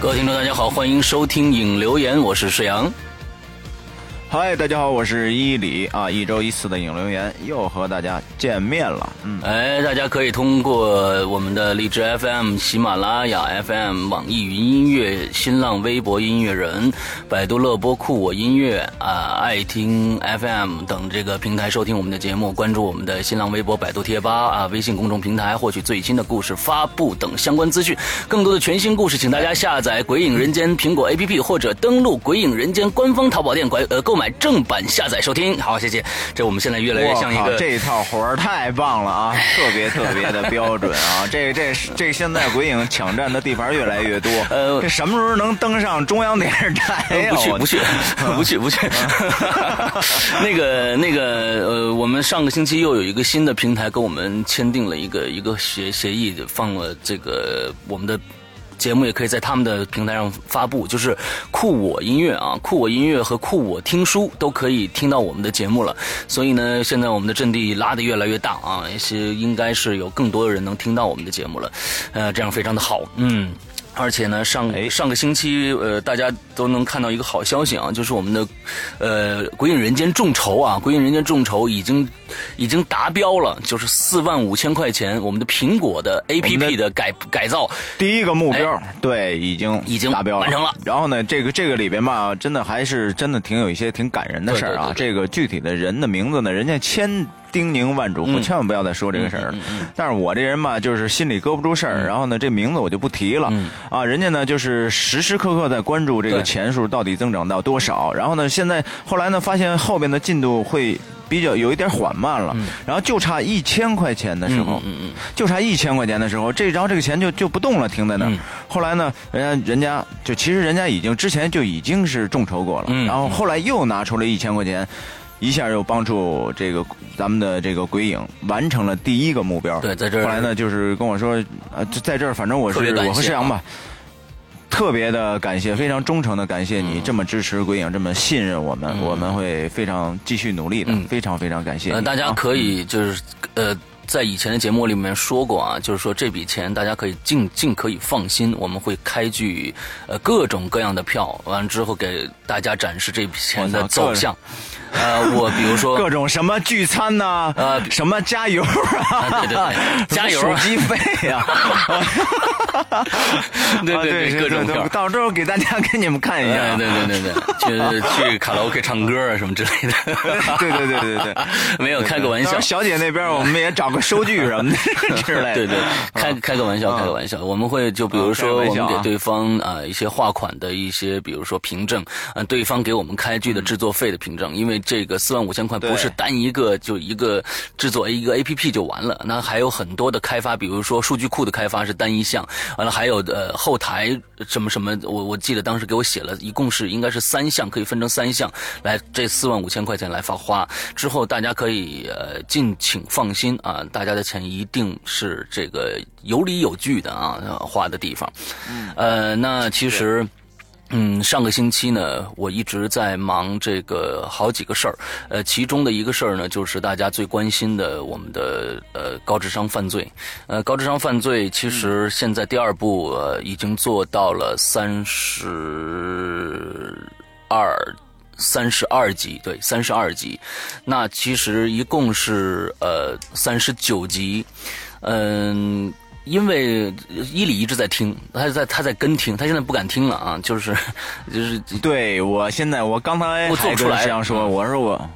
各位听众，大家好，欢迎收听影留言，我是石阳。嗨，大家好，我是伊里啊，一周一次的影留言又和大家见面了。嗯，哎，大家可以通过我们的荔枝 FM、喜马拉雅 FM、网易云音乐、新浪微博音乐人、百度乐播酷我音乐啊、爱听 FM 等这个平台收听我们的节目，关注我们的新浪微博、百度贴吧啊、微信公众平台，获取最新的故事发布等相关资讯。更多的全新故事，请大家下载《鬼影人间》苹果 APP 或者登录《鬼影人间》官方淘宝店拐呃购买正版下载收听。好，谢谢。这我们现在越来越像一个这套活儿太棒了啊，特别特别的标准啊！这这这现在鬼影抢占的地盘越来越多，呃这什么时候能登上中央电视台呀？不去不去不去不去。那个那个呃，我们上个星期又有一个新的平台跟我们签订了一个一个协协议，放了这个我们的。节目也可以在他们的平台上发布，就是酷我音乐啊，酷我音乐和酷我听书都可以听到我们的节目了。所以呢，现在我们的阵地拉得越来越大啊，也是应该是有更多的人能听到我们的节目了，呃，这样非常的好，嗯。而且呢，上哎。上个星期，呃，大家都能看到一个好消息啊，就是我们的，呃，《鬼影人间》众筹啊，《鬼影人间》众筹已经已经达标了，就是四万五千块钱，我们的苹果的 APP 的改改造，第一个目标，对，已经哎已经达标了。完成了。然后呢，这个这个里边吧，真的还是真的挺有一些挺感人的事儿啊。对对对这个具体的人的名字呢，人家千叮咛万嘱咐，嗯。千万不要再说这个事儿了。但是我这人吧，就是心里搁不住事嗯。儿，然后呢，这名字我就不提了。啊，人家呢就是时时刻刻在关注这个钱数到底增长到多少，然后呢，现在后来呢，发现后边的进度会。比较有一点缓慢了，然后就差一千块钱的时候，就差一千块钱的时候，这然后这个钱就就不动了，停在那后来呢，人家人家就其实人家已经之前就已经是众筹过了，嗯然后后来又拿出了一千块钱，一下又帮助这个咱们的这个鬼影完成了第一个目标。对在这儿后来呢，就是跟我说，呃，就在这儿，反正我是我和石阳吧。特别的感谢，非常忠诚的感谢你这么支持鬼影，这么信任我们，我们会非常继续努力的，嗯非常非常感谢你。呃，大家啊可以就是呃。在以前的节目里面说过啊，就是说这笔钱大家可以尽尽可以放心，我们会开具呃各种各样的票，完了之后给大家展示这笔钱的走向。呃，我比如说各种什么聚餐呐、呃什么加油啊，啊对对对加油手机费 呀、对啊对对各种对票到时候给大家给你们看一下。对对对对，去去卡拉 OK 唱歌啊什么之类的。对对对对对，没有开个玩笑。小姐那边我们也找个收据什么的 之类的。对对，开开个玩笑，嗯开个玩笑。我们会就比如说，我们给对方啊一些划款的一些，比如说凭证，呃，对方给我们开具的制作费的凭证，因为这个四万五千块不是单一个就一个制作一个 A P P 就完了，那还有很多的开发，比如说数据库的开发是单一项，完了还有呃后台什么什么，我我记得当时给我写了一共是应该是三项，可以分成三项来这四万五千块钱来发花，之后大家可以呃尽请放心啊，大家的钱一定是这个有理有据的啊花的地方，呃，那其实。嗯，上个星期呢，我一直在忙这个好几个事儿，呃，其中的一个事儿呢，就是大家最关心的我们的呃高智商犯罪，呃，高智商犯罪其实现在第二部呃已经做到了三十二。三十二集，对，三十二集，那其实一共是呃三十九集，嗯。因为伊里一直在听，他在他在跟听，他现在不敢听了啊，就是 就是对我现在我刚才我做出来跟这样说，嗯我说我。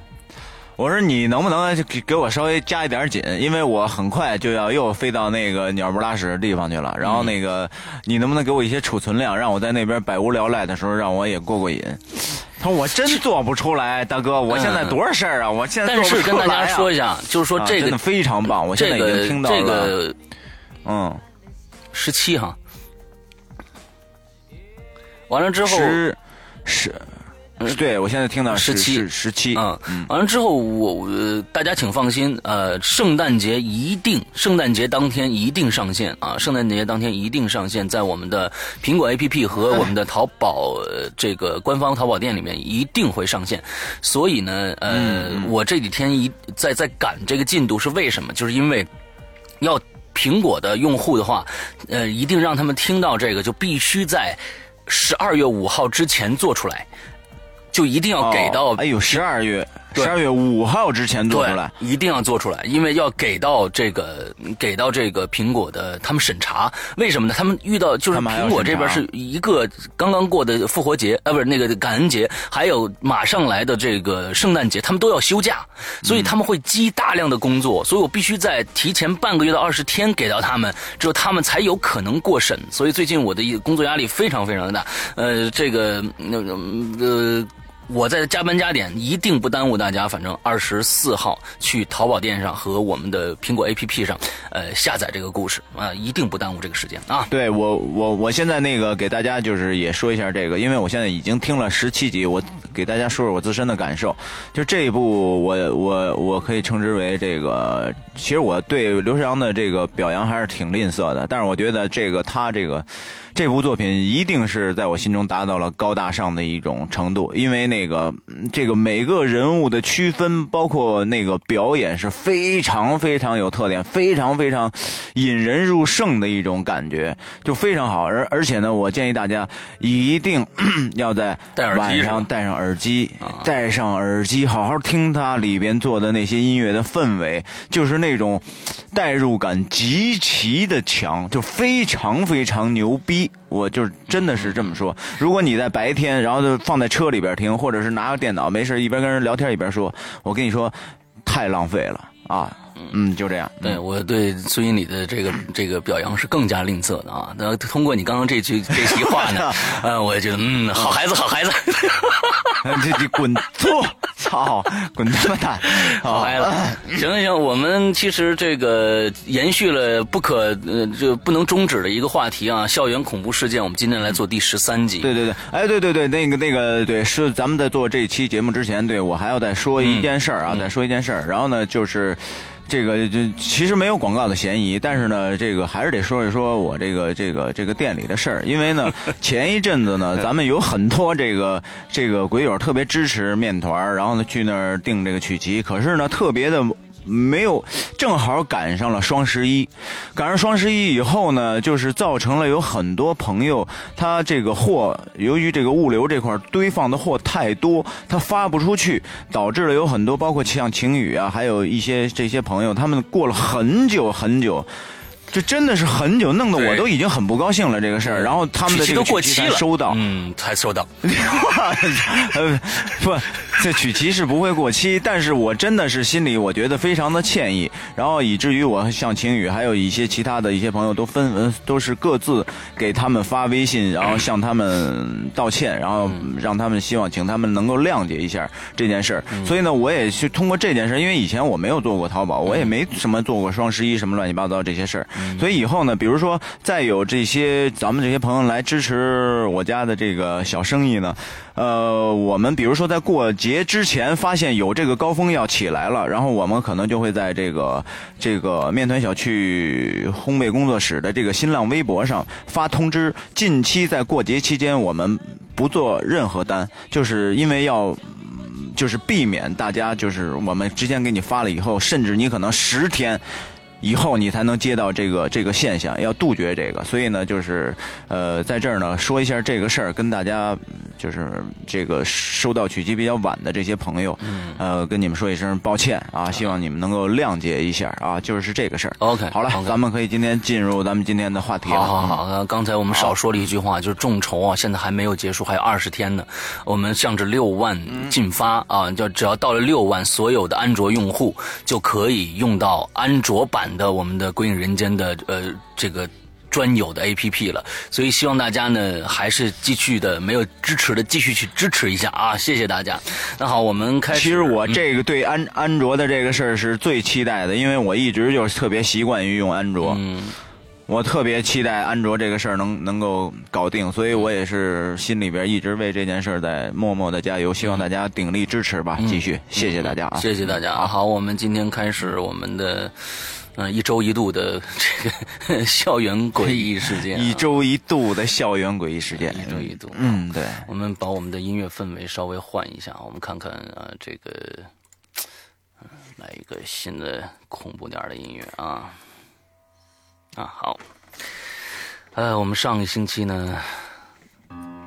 我说你能不能给给我稍微加一点紧，因为我很快就要又飞到那个鸟不拉屎的地方去了。然后那个，你能不能给我一些储存量，让我在那边百无聊赖的时候，让我也过过瘾？他说我真做不出来，大哥，我现在多少事儿啊！我现在但做不是跟大家说一下，就是说这个、啊真的非常棒，我现在已经听到了，这个嗯，十七哈，完了之后十十，对我现在听到是17是十七，啊，完了之后我大家请放心，呃，圣诞节一定，圣诞节当天一定上线啊！圣诞节当天一定上线，在我们的苹果 APP 和我们的淘宝、呃、这个官方淘宝店里面一定会上线。所以呢，呃，我这几天一在在赶这个进度是为什么？就是因为要苹果的用户的话，呃，一定让他们听到这个，就必须在十二月五号之前做出来，就一定要给到哎呦，十二月。十二月五号之前做出来，一定要做出来，因为要给到这个给到这个苹果的他们审查。为什么呢？他们遇到就是苹果这边是一个刚刚过的复活节，呃，不是那个感恩节，还有马上来的这个圣诞节，他们都要休假，所以他们会积大量的工作，所以我必须在提前半个月到二十天给到他们，只有他们才有可能过审。所以最近我的一个工作压力非常非常的大，呃，这个那个呃。我在加班加点，一定不耽误大家。反正二十四号去淘宝店上和我们的苹果 APP 上，呃，下载这个故事啊、一定不耽误这个时间啊。对我，我我现在那个给大家就是也说一下这个，因为我现在已经听了十七集，我给大家说说我自身的感受。就这一部，我我我可以称之为这个，其实我对刘世阳的这个表扬还是挺吝啬的，但是我觉得这个他这个这部作品一定是在我心中达到了高大上的一种程度，因为那个嗯这个每个人物的区分，包括那个表演是非常非常有特点，非常非常引人入胜的一种感觉，就非常好。而而且呢，我建议大家一定 要在晚上戴上耳机，啊戴上耳机，好好听它里边做的那些音乐的氛围，就是那种代入感极其的强，就非常非常牛逼。我就是真的是这么说。如果你在白天，然后就放在车里边听，或者是拿个电脑没事一边跟人聊天一边说，我跟你说，太浪费了啊！嗯，就这样。对我对孙英礼的这个这个表扬是更加吝啬的啊。那通过你刚刚这句这席话呢，呃，我也觉得嗯，好孩子，好孩子，这这滚错，操，滚他妈蛋！好孩子。行行行，我们其实这个延续了不可呃就不能终止的一个话题啊，校园恐怖事件。我们今天来做第十三集。对对对，哎，对对对，那个那个，对，是咱们在做这期节目之前，对我还要再说一件事儿啊，再说一件事儿。然后呢，就是这个就其实没有广告的嫌疑，但是呢，这个还是得说一说我这个这个这个店里的事儿，因为呢，前一阵子呢，咱们有很多这个这个鬼友特别支持面团，然后呢去那儿订这个曲奇，可是呢，特别的。没有，正好赶上了双十一，赶上双十一以后呢，就是造成了有很多朋友，他这个货由于这个物流这块堆放的货太多，他发不出去，导致了有很多，包括像晴雨啊，还有一些这些朋友，他们过了很久很久。这真的是很久，弄得我都已经很不高兴了这个事儿。然后他们的这个曲奇都过期了，才收到，嗯，才收到。呃，不，这曲奇是不会过期，但是我真的是心里我觉得非常的歉意，然后以至于我向晴雨还有一些其他的一些朋友都分呃都是各自给他们发微信，然后向他们道歉，然后让他们希望请他们能够谅解一下这件事。儿。所以呢，我也是通过这件事儿，因为以前我没有做过淘宝，我也没什么做过双十一什么乱七八糟这些事儿，所以以后呢，比如说再有这些咱们这些朋友来支持我家的这个小生意呢，呃，我们比如说在过节之前发现有这个高峰要起来了，然后我们可能就会在这个这个面团小区烘焙工作室的这个新浪微博上发通知，近期在过节期间我们不做任何单，就是因为要。就是避免大家就是我们之前给你发了以后，甚至你可能十天以后你才能接到这个这个现象，要杜绝这个。所以呢，就是呃，在这儿呢说一下这个事儿，跟大家就是这个收到曲奇比较晚的这些朋友，嗯呃，跟你们说一声抱歉啊，希望你们能够谅解一下啊，就是这个事儿。OK，好了咱们可以今天进入咱们今天的话题了。好好好，呃刚才我们少说了一句话，就是众筹啊，现在还没有结束，还有二十天呢。我们向着六万进发啊，就只要到了六万，所有的安卓用户就可以用到安卓版的我们的《归影人间》的呃这个。专有的 APP 了，所以希望大家呢还是继续的没有支持的继续去支持一下啊，谢谢大家。那好，我们开始。其实我这个对安安卓的这个事儿是最期待的，因为我一直就是特别习惯于用安卓。嗯，我特别期待安卓这个事儿能能够搞定，所以我也是心里边一直为这件事儿在默默的加油，希望大家鼎力支持吧，继续，谢谢大家啊！谢谢大家啊！好，我们今天开始我们的，嗯、一周一度的 这个 校园诡异事件、啊，一周一度的校园诡异事件，一周一度。嗯，对，我们把我们的音乐氛围稍微换一下，我们看看啊，这个，嗯来一个新的恐怖点儿的音乐啊。啊好，呃，我们上个星期呢，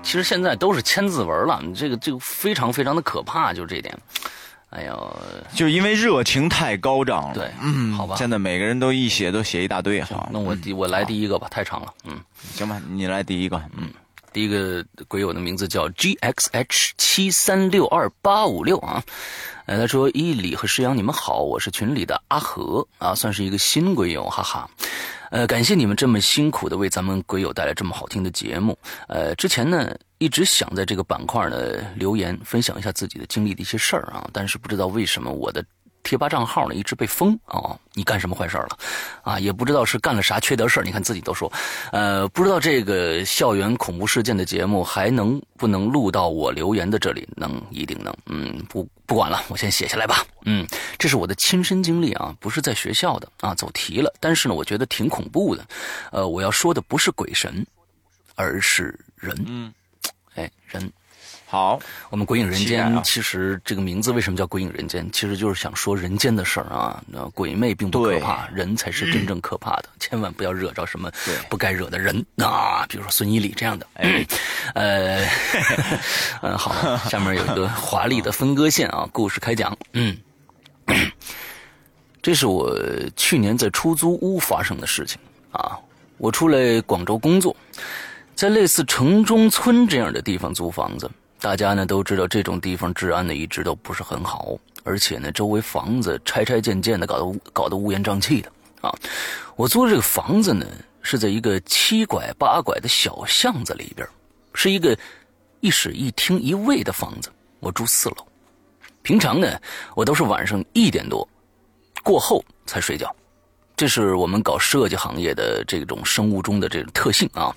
其实现在都是千字文了，这个这个非常非常的可怕，就这点，哎呦，就是因为热情太高涨了，对，嗯，好吧。现在每个人都一写都写一大堆哈，那我第我来第一个吧，太长了，嗯。行吧，你来第一个，嗯，第一个鬼友的名字叫 GXH 七三六二八五六啊，呃，他说伊里和诗阳你们好，我是群里的阿和啊，算是一个新鬼友，哈哈。呃，感谢你们这么辛苦的为咱们鬼友带来这么好听的节目。呃，之前呢一直想在这个板块呢留言分享一下自己的经历的一些事儿啊，但是不知道为什么我的贴吧账号呢一直被封啊、你干什么坏事了？啊，也不知道是干了啥缺德事儿。你看自己都说，呃，不知道这个校园恐怖事件的节目还能不能录到我留言的这里？能，一定能。嗯，不不管了，我先写下来吧。嗯，这是我的亲身经历啊，不是在学校的啊，走题了。但是呢，我觉得挺恐怖的。呃，我要说的不是鬼神，而是人。嗯，哎，人。好，我们《鬼影人间》啊其实这个名字为什么叫《鬼影人间》？其实就是想说人间的事儿啊。那鬼魅并不可怕，人才是真正可怕的。千万不要惹着什么不该惹的人啊，比如说孙一礼这样的。哎，呃，嗯，好，下面有一个华丽的分割线啊，故事开讲。嗯，这是我去年在出租屋发生的事情啊。我出来广州工作，在类似城中村这样的地方租房子。大家呢都知道，这种地方治安呢一直都不是很好，而且呢周围房子拆拆建建的，搞得搞得乌烟瘴气的啊。我租的这个房子呢是在一个七拐八拐的小巷子里边，是一个一室一厅一卫的房子。我住四楼，平常呢我都是晚上一点多过后才睡觉。这是我们搞设计行业的这种生物钟的这种特性啊！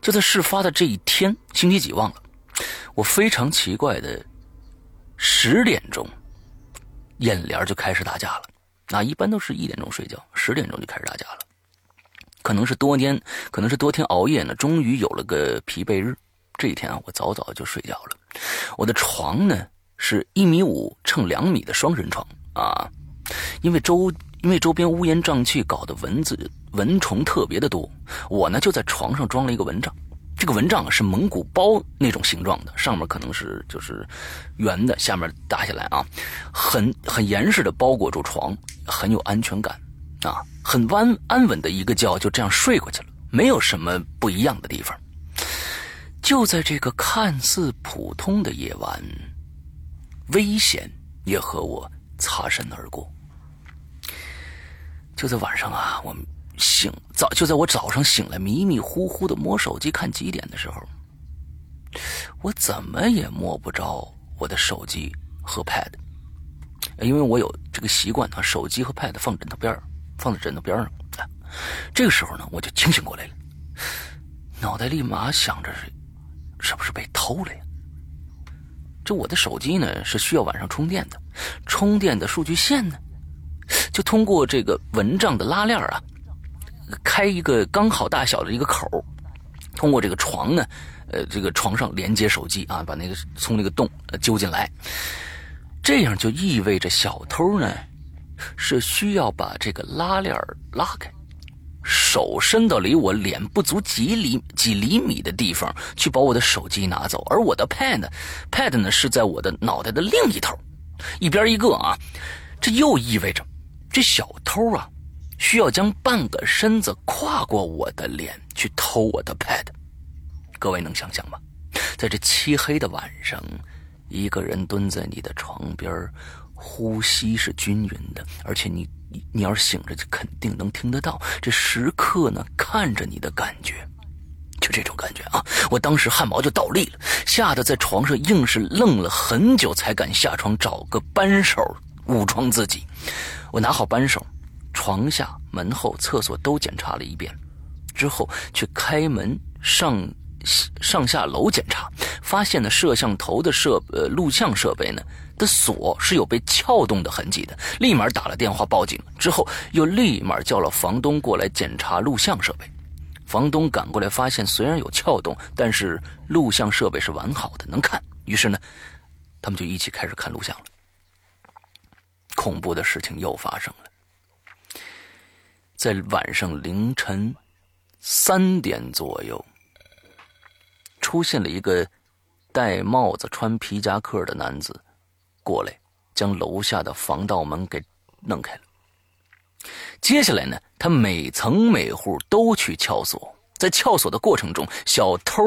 就在事发的这一天，星期几忘了，我非常奇怪的十点钟，眼帘就开始打架了。那一般都是一点钟睡觉，十点钟就开始打架了。可能是多天，可能是多天熬夜呢，终于有了个疲惫日。这一天啊，我早早就睡觉了。我的床呢是一米五乘两米的双人床啊，因为周因为周边乌烟瘴气，搞得蚊子蚊虫特别的多。我呢就在床上装了一个蚊帐，这个蚊帐是蒙古包那种形状的，上面可能是就是圆的，下面搭下来啊，很很严实的包裹住床，很有安全感啊，很安安稳的一个觉就这样睡过去了，没有什么不一样的地方。就在这个看似普通的夜晚，危险也和我擦身而过。就在晚上啊，我醒早就在我早上醒来，迷迷糊糊的摸手机看几点的时候，我怎么也摸不着我的手机和 pad，因为我有这个习惯啊，手机和 pad 放枕头边放在枕头边上。这个时候呢，我就清醒过来了，脑袋立马想着是是不是被偷了呀？这我的手机呢是需要晚上充电的，充电的数据线呢？就通过这个蚊帐的拉链啊，开一个刚好大小的一个口通过这个床呢，呃，这个床上连接手机啊，把那个从那个洞揪进来，这样就意味着小偷呢是需要把这个拉链拉开，手伸到离我脸不足几厘几厘米的地方去把我的手机拿走，而我的 pad 呢，pad 呢是在我的脑袋的另一头，一边一个啊，这又意味着这小偷啊需要将半个身子跨过我的脸去偷我的 pad。各位能想象吗？在这漆黑的晚上，一个人蹲在你的床边，呼吸是均匀的，而且你你要是醒着，就肯定能听得到。这时刻呢，看着你的感觉，就这种感觉啊！我当时汗毛就倒立了，吓得在床上硬是愣了很久，才敢下床找个扳手武装自己。我拿好扳手，床下、门后、厕所都检查了一遍，之后去开门上。上下楼检查，发现呢摄像头的摄呃录像设备呢的锁是有被撬动的痕迹的，立马打了电话报警，之后又立马叫了房东过来检查录像设备。房东赶过来发现，虽然有撬动，但是录像设备是完好的，能看。于是呢，他们就一起开始看录像了。恐怖的事情又发生了，在晚上凌晨三点左右。出现了一个戴帽子、穿皮夹克的男子，过来将楼下的防盗门给弄开了。接下来呢，他每层每户都去撬锁。在撬锁的过程中，小偷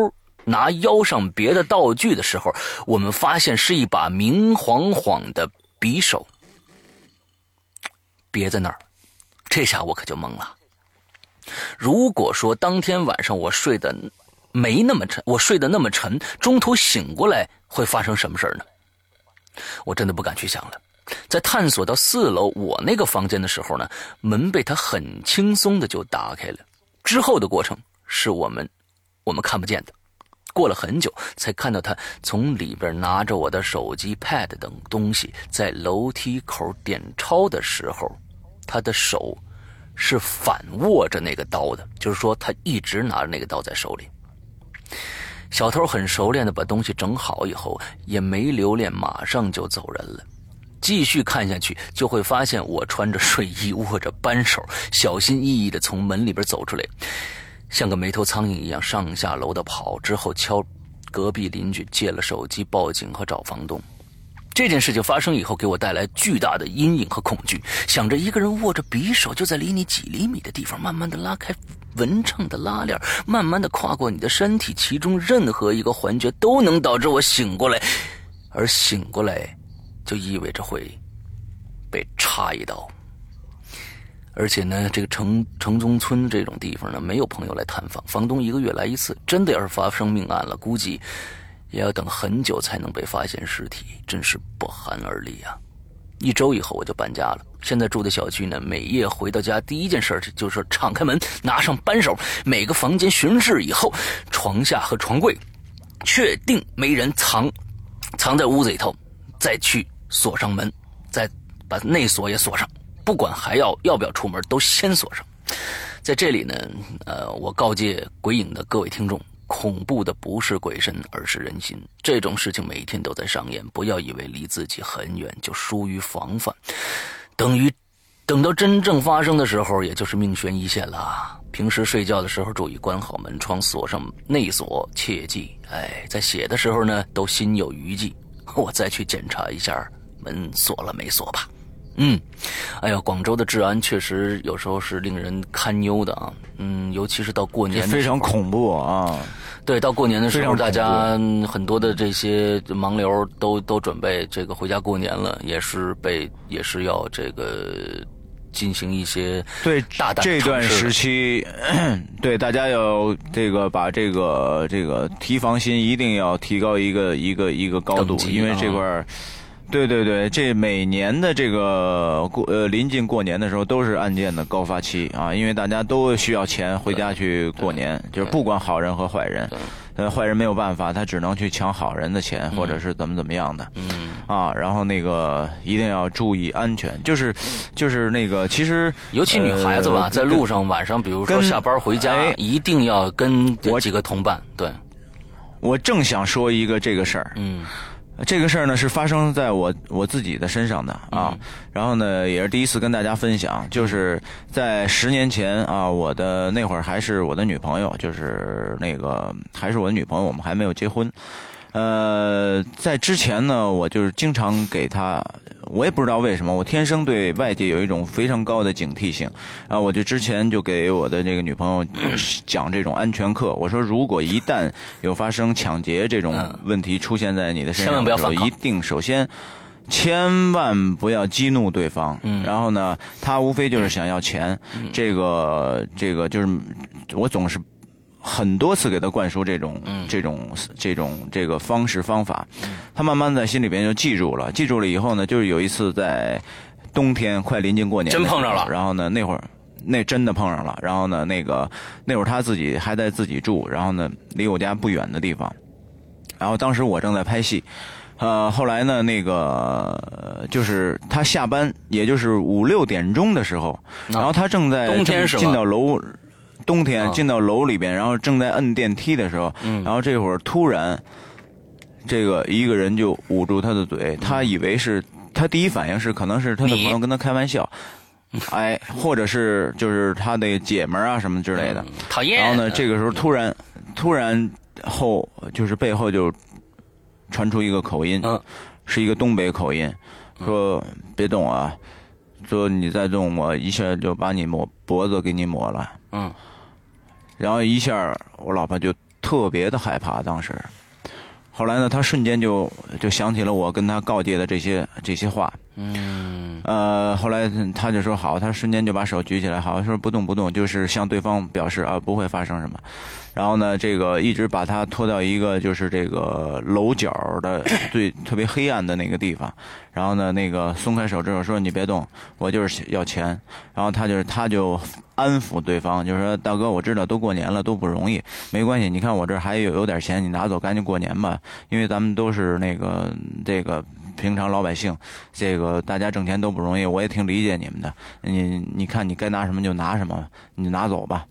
拿腰上别的道具的时候，我们发现是一把明晃晃的匕首，别在那儿。这下我可就懵了。如果说当天晚上我睡得……没那么沉，我睡得那么沉，中途醒过来会发生什么事呢？我真的不敢去想了。在探索到四楼我那个房间的时候呢，门被他很轻松的就打开了。之后的过程是我们我们看不见的。过了很久才看到他从里边拿着我的手机、pad 等东西，在楼梯口点钞的时候，他的手是反握着那个刀的，就是说他一直拿着那个刀在手里。小偷很熟练的把东西整好以后，也没留恋，马上就走人了。继续看下去，就会发现我穿着睡衣，握着扳手，小心翼翼的从门里边走出来，像个没头苍蝇一样上下楼的跑。之后敲隔壁邻居借了手机报警和找房东。这件事情发生以后，给我带来巨大的阴影和恐惧。想着一个人握着匕首，就在离你几厘米的地方，慢慢的拉开。蚊帐的拉链，慢慢的跨过你的身体，其中任何一个环节都能导致我醒过来，而醒过来，就意味着会被插一刀。而且呢，这个城城中村这种地方呢，没有朋友来探访，房东一个月来一次，真的要是发生命案了，估计也要等很久才能被发现尸体，真是不寒而栗啊。一周以后我就搬家了。现在住的小区呢，每夜回到家第一件事就是敞开门，拿上扳手，每个房间巡视以后，床下和床柜，确定没人藏，藏在屋子里头，再去锁上门，再把内锁也锁上。不管还要要不要出门，都先锁上。在这里呢，呃，我告诫鬼影的各位听众。恐怖的不是鬼神，而是人心。这种事情每天都在上演，不要以为离自己很远就疏于防范，等于等到真正发生的时候，也就是命悬一线了。平时睡觉的时候注意关好门窗，锁上内锁，切记，哎，在写的时候呢都心有余悸。我再去检查一下门锁了没锁吧。嗯，哎呀，广州的治安确实有时候是令人堪忧的啊。嗯，尤其是到过年，非常恐怖啊。对，到过年的时候，大家很多的这些盲流都都准备这个回家过年了，也是被也是要这个进行一些对大胆这段时期，对大家要这个把这个这个提防心一定要提高一个一个一个高度，因为这块儿。对对对，这每年的这个过呃临近过年的时候都是案件的高发期啊，因为大家都需要钱回家去过年，就是不管好人和坏人，呃坏人没有办法，他只能去抢好人的钱或者是怎么怎么样的，嗯。啊，然后那个一定要注意安全，就是就是那个其实尤其女孩子吧，在路上晚上，比如说下班回家，一定要跟我几个同伴。对，我正想说一个这个事儿，嗯。这个事儿呢是发生在我我自己的身上的啊，然后呢也是第一次跟大家分享，就是在十年前啊，我的那会儿还是我的女朋友，就是那个还是我的女朋友，我们还没有结婚。呃，在之前呢，我就是经常给他，我也不知道为什么，我天生对外界有一种非常高的警惕性啊，我就之前就给我的这个女朋友讲这种安全课，我说如果一旦有发生抢劫这种问题出现在你的身上的时候，一定首先千万不要激怒对方，然后呢，他无非就是想要钱，这个这个就是我总是。很多次给他灌输这种、这种、这种这个方式方法，他慢慢在心里边就记住了。记住了以后呢，就是有一次在冬天快临近过年，真碰上了。然后呢，那会儿那真的碰上了。然后呢，那个那会儿他自己还在自己住，然后呢，离我家不远的地方。然后当时我正在拍戏，呃，后来呢，那个就是他下班，也就是五六点钟的时候，然后他正在冬天进到楼。冬天进到楼里边，然后正在摁电梯的时候，然后这会儿突然，这个一个人就捂住他的嘴，他以为是他第一反应是可能是他的朋友跟他开玩笑，哎，或者是就是他的姐们儿啊什么之类的，讨厌。然后呢，这个时候突然突然后就是背后就传出一个口音，是一个东北口音，说别动啊，说你再动我一下就把你抹脖子给你抹了，嗯。然后一下，我老婆就特别的害怕。当时，后来呢，她瞬间就就想起了我跟她告诫的这些这些话。嗯。呃，后来他就说好，他瞬间就把手举起来，好说不动不动，就是向对方表示啊不会发生什么。然后呢，这个一直把他拖到一个就是这个楼角的最特别黑暗的那个地方。然后呢，那个松开手之后说你别动，我就是要钱。然后他就是他就。安抚对方，就是说，大哥，我知道都过年了，都不容易，没关系。你看我这还有有点钱，你拿走，赶紧过年吧。因为咱们都是那个这个平常老百姓，这个大家挣钱都不容易，我也挺理解你们的。你你看，你该拿什么就拿什么，你拿走吧。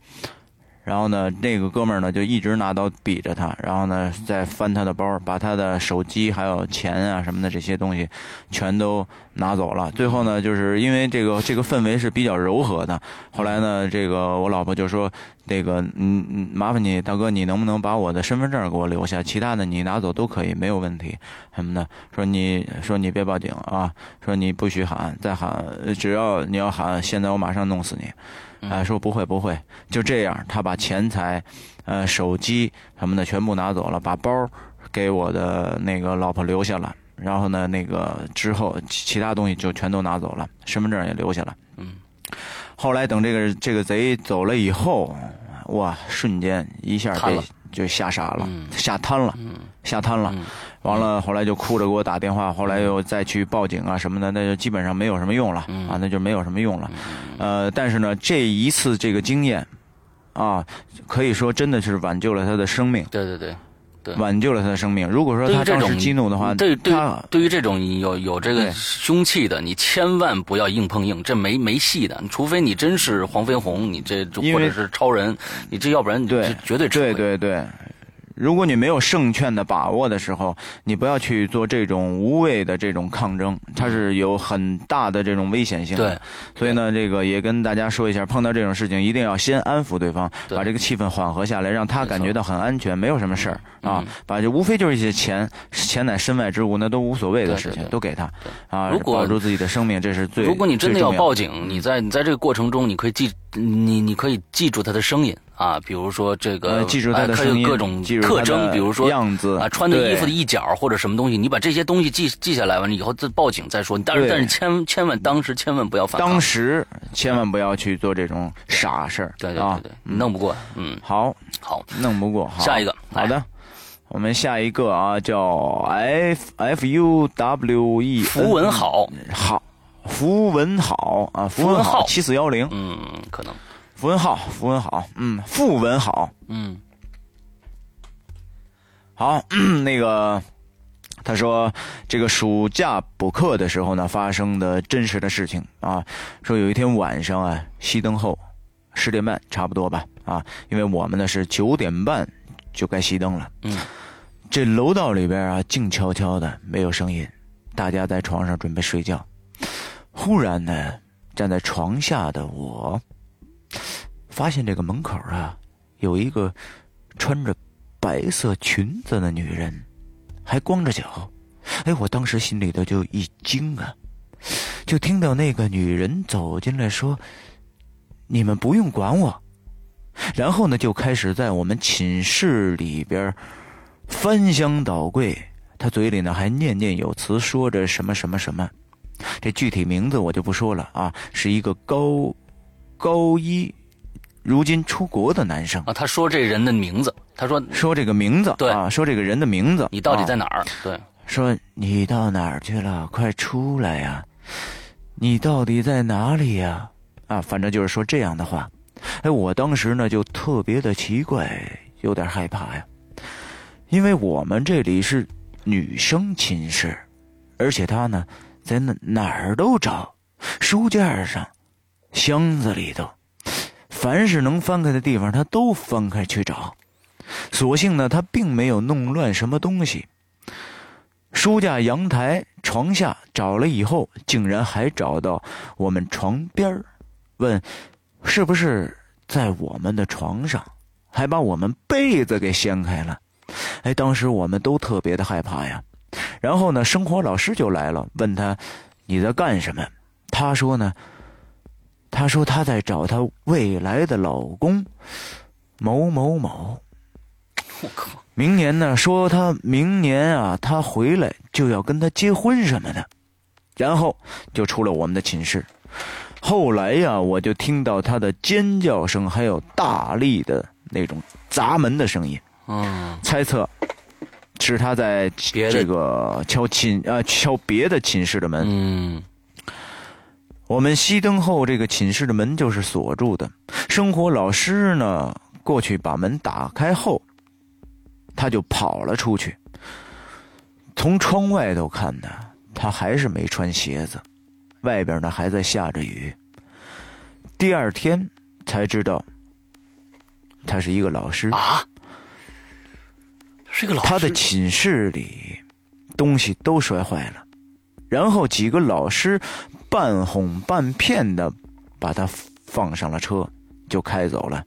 然后呢，那个哥们儿呢就一直拿刀比着他，然后呢再翻他的包，把他的手机还有钱啊什么的这些东西全都拿走了。最后呢，就是因为这个这个氛围是比较柔和的，后来呢，这个我老婆就说：“那个，嗯嗯，麻烦你大哥，你能不能把我的身份证给我留下？其他的你拿走都可以，没有问题什么的。”说你说你别报警啊，说你不许喊，再喊，只要你要喊，现在我马上弄死你。哎，说不会不会，就这样，他把钱财、呃手机什么的全部拿走了，把包给我的那个老婆留下了，然后呢，那个之后其他东西就全都拿走了，身份证也留下了。嗯，后来等这个这个贼走了以后，哇，瞬间一下被就吓傻了，吓瘫了，吓瘫了。完了，后来就哭着给我打电话，后来又再去报警啊什么的，那就基本上没有什么用了啊，那就没有什么用了。呃，但是呢，这一次这个经验，啊，可以说真的是挽救了他的生命。对对对，对，挽救了他的生命。如果说他这种激怒的话，对对，对于这种有有这个凶器的，你千万不要硬碰硬，这没没戏的。除非你真是黄飞鸿，你这或者是超人，你这要不然你绝对吃亏。对对对。如果你没有胜券的把握的时候，你不要去做这种无谓的这种抗争，它是有很大的这种危险性。对，所以呢，这个也跟大家说一下，碰到这种事情一定要先安抚对方，把这个气氛缓和下来，让他感觉到很安全，没有什么事儿啊。把这无非就是一些钱，钱乃身外之物，那都无所谓的事情，都给他啊。如果保住自己的生命，这是最如果你真的要报警，你在你在这个过程中，你可以记你你可以记住他的声音。啊，比如说这个，记住他的声音，各种特征，比如说样子啊，穿的衣服的一角或者什么东西，你把这些东西记记下来完了以后再报警再说。但是但是千千万当时千万不要反当时千万不要去做这种傻事儿，对对对对，弄不过。嗯，好，好，弄不过。下一个，好的，我们下一个啊，叫 F F U W E，符文好，好，符文好啊，符文好七四幺零，嗯，可能。符文好，符文好，嗯，符文好，嗯，好，那个他说这个暑假补课的时候呢，发生的真实的事情啊，说有一天晚上啊，熄灯后十点半差不多吧，啊，因为我们呢是九点半就该熄灯了，嗯，这楼道里边啊，静悄悄的，没有声音，大家在床上准备睡觉。忽然呢，站在床下的我，发现这个门口啊，有一个穿着白色裙子的女人，还光着脚。哎，我当时心里头就一惊啊，就听到那个女人走进来说：“你们不用管我。”然后呢，就开始在我们寝室里边翻箱倒柜。她嘴里呢还念念有词，说着什么什么什么。这具体名字我就不说了啊，是一个高高一，如今出国的男生啊。他说这人的名字，他说说这个名字，对啊，说这个人的名字，你到底在哪儿？对，说你到哪儿去了？快出来呀！你到底在哪里呀？啊，反正就是说这样的话。哎，我当时呢就特别的奇怪，有点害怕呀，因为我们这里是女生寝室，而且他呢在哪哪儿都找，书架上、箱子里头，凡是能翻开的地方，他都翻开去找。所幸呢，他并没有弄乱什么东西。书架、阳台、床下找了以后，竟然还找到我们床边问。是不是在我们的床上，还把我们被子给掀开了？哎，当时我们都特别的害怕呀。然后呢，生活老师就来了，问他你在干什么？他说呢，他说她在找她未来的老公某某某。我靠！明年呢，说她明年啊，她回来就要跟他结婚什么的。然后就出了我们的寝室。后来呀，我就听到她的尖叫声，还有大力的那种砸门的声音。嗯，猜测是她在这个敲寝啊敲别的寝室的门。嗯，我们熄灯后，这个寝室的门就是锁住的。生活老师呢过去把门打开后，他就跑了出去。从窗外头看呢，他还是没穿鞋子。外边呢还在下着雨。第二天才知道，他是一个老师啊，是个老师。他的寝室里东西都摔坏了，然后几个老师半哄半骗的把他放上了车，就开走了。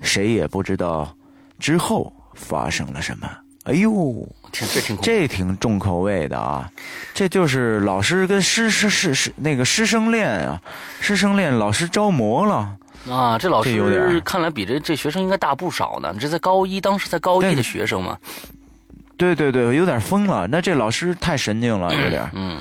谁也不知道之后发生了什么。哎呦！挺这挺这挺重口味的啊，这就是老师跟师师师师那个师生恋啊，师生恋老师着魔了啊，这老师看来比这这学生应该大不少呢。这在高一，当时在高一的学生嘛，对对对，有点疯了。那这老师太神经了，有点嗯。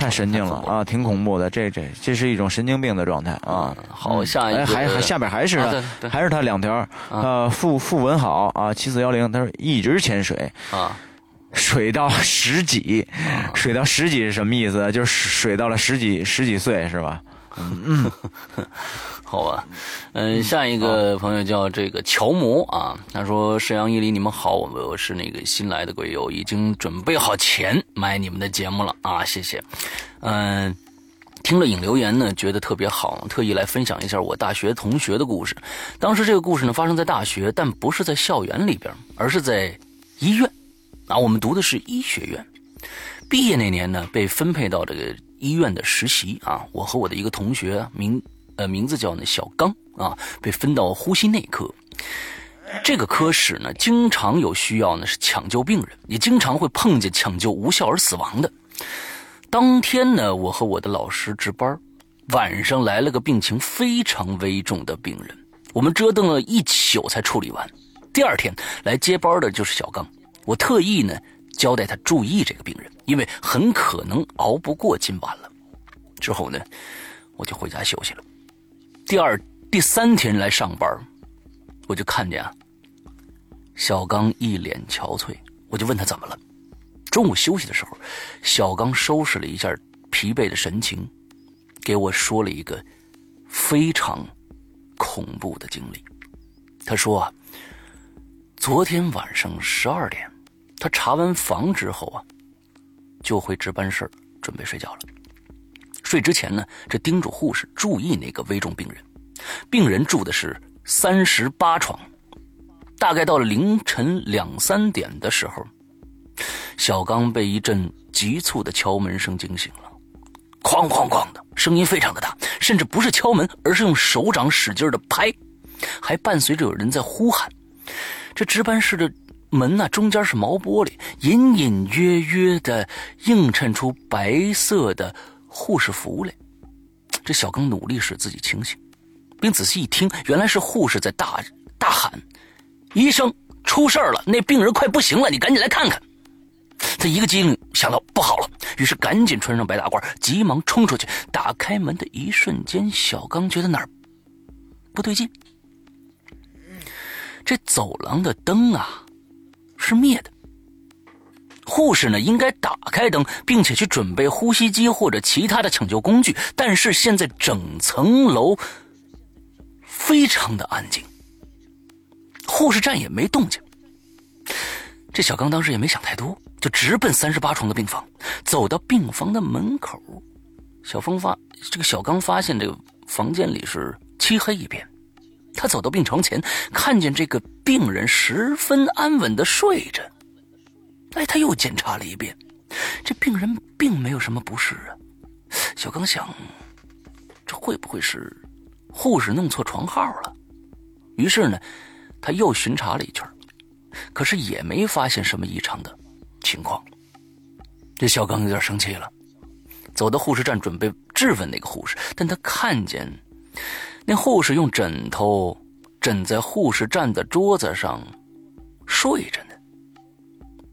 太神经了啊，挺恐怖的。这这这是一种神经病的状态啊。好，下一个还还下边还是他，还是他两条。呃，傅傅文好啊，七四幺零，他说一直潜水啊，水到十几，水到十几是什么意思？就是水到了十几十几岁是吧？嗯。好吧，嗯，下一个朋友叫这个乔魔啊，他说：“沈阳一里，你们好，我是那个新来的鬼友，已经准备好钱买你们的节目了啊，谢谢。嗯，听了影留言呢，觉得特别好，特意来分享一下我大学同学的故事。当时这个故事呢发生在大学，但不是在校园里边，而是在医院啊。我们读的是医学院，毕业那年呢，被分配到这个医院的实习啊。我和我的一个同学名。呃，名字叫呢小刚啊，被分到呼吸内科。这个科室呢，经常有需要呢，是抢救病人，也经常会碰见抢救无效而死亡的。当天呢，我和我的老师值班，晚上来了个病情非常危重的病人，我们折腾了一宿才处理完。第二天来接班的就是小刚，我特意呢交代他注意这个病人，因为很可能熬不过今晚了。之后呢，我就回家休息了。第二、第三天来上班，我就看见啊，小刚一脸憔悴，我就问他怎么了。中午休息的时候，小刚收拾了一下疲惫的神情，给我说了一个非常恐怖的经历。他说啊，昨天晚上十二点，他查完房之后啊，就回值班室准备睡觉了。睡之前呢，这叮嘱护士注意那个危重病人。病人住的是三十八床。大概到了凌晨两三点的时候，小刚被一阵急促的敲门声惊醒了，哐哐哐的声音非常的大，甚至不是敲门，而是用手掌使劲的拍，还伴随着有人在呼喊。这值班室的门呢，中间是毛玻璃，隐隐约约的映衬出白色的护士服来。这小刚努力使自己清醒，并仔细一听，原来是护士在大大喊：“医生，出事了！那病人快不行了，你赶紧来看看！”他一个机灵想到不好了，于是赶紧穿上白大褂，急忙冲出去。打开门的一瞬间，小刚觉得哪儿不对劲。这走廊的灯啊是灭的，护士呢应该打开灯，并且去准备呼吸机或者其他的抢救工具。但是现在整层楼非常的安静，护士站也没动静。这小刚当时也没想太多，就直奔三十八床的病房。走到病房的门口，小峰发这个小刚发现这个房间里是漆黑一片。他走到病床前，看见这个病人十分安稳的睡着。哎，他又检查了一遍，这病人并没有什么不适啊。小刚想，这会不会是护士弄错床号了？于是呢，他又巡查了一圈，可是也没发现什么异常的情况。这小刚有点生气了，走到护士站准备质问那个护士，但他看见。那护士用枕头枕在护士站的桌子上睡着呢。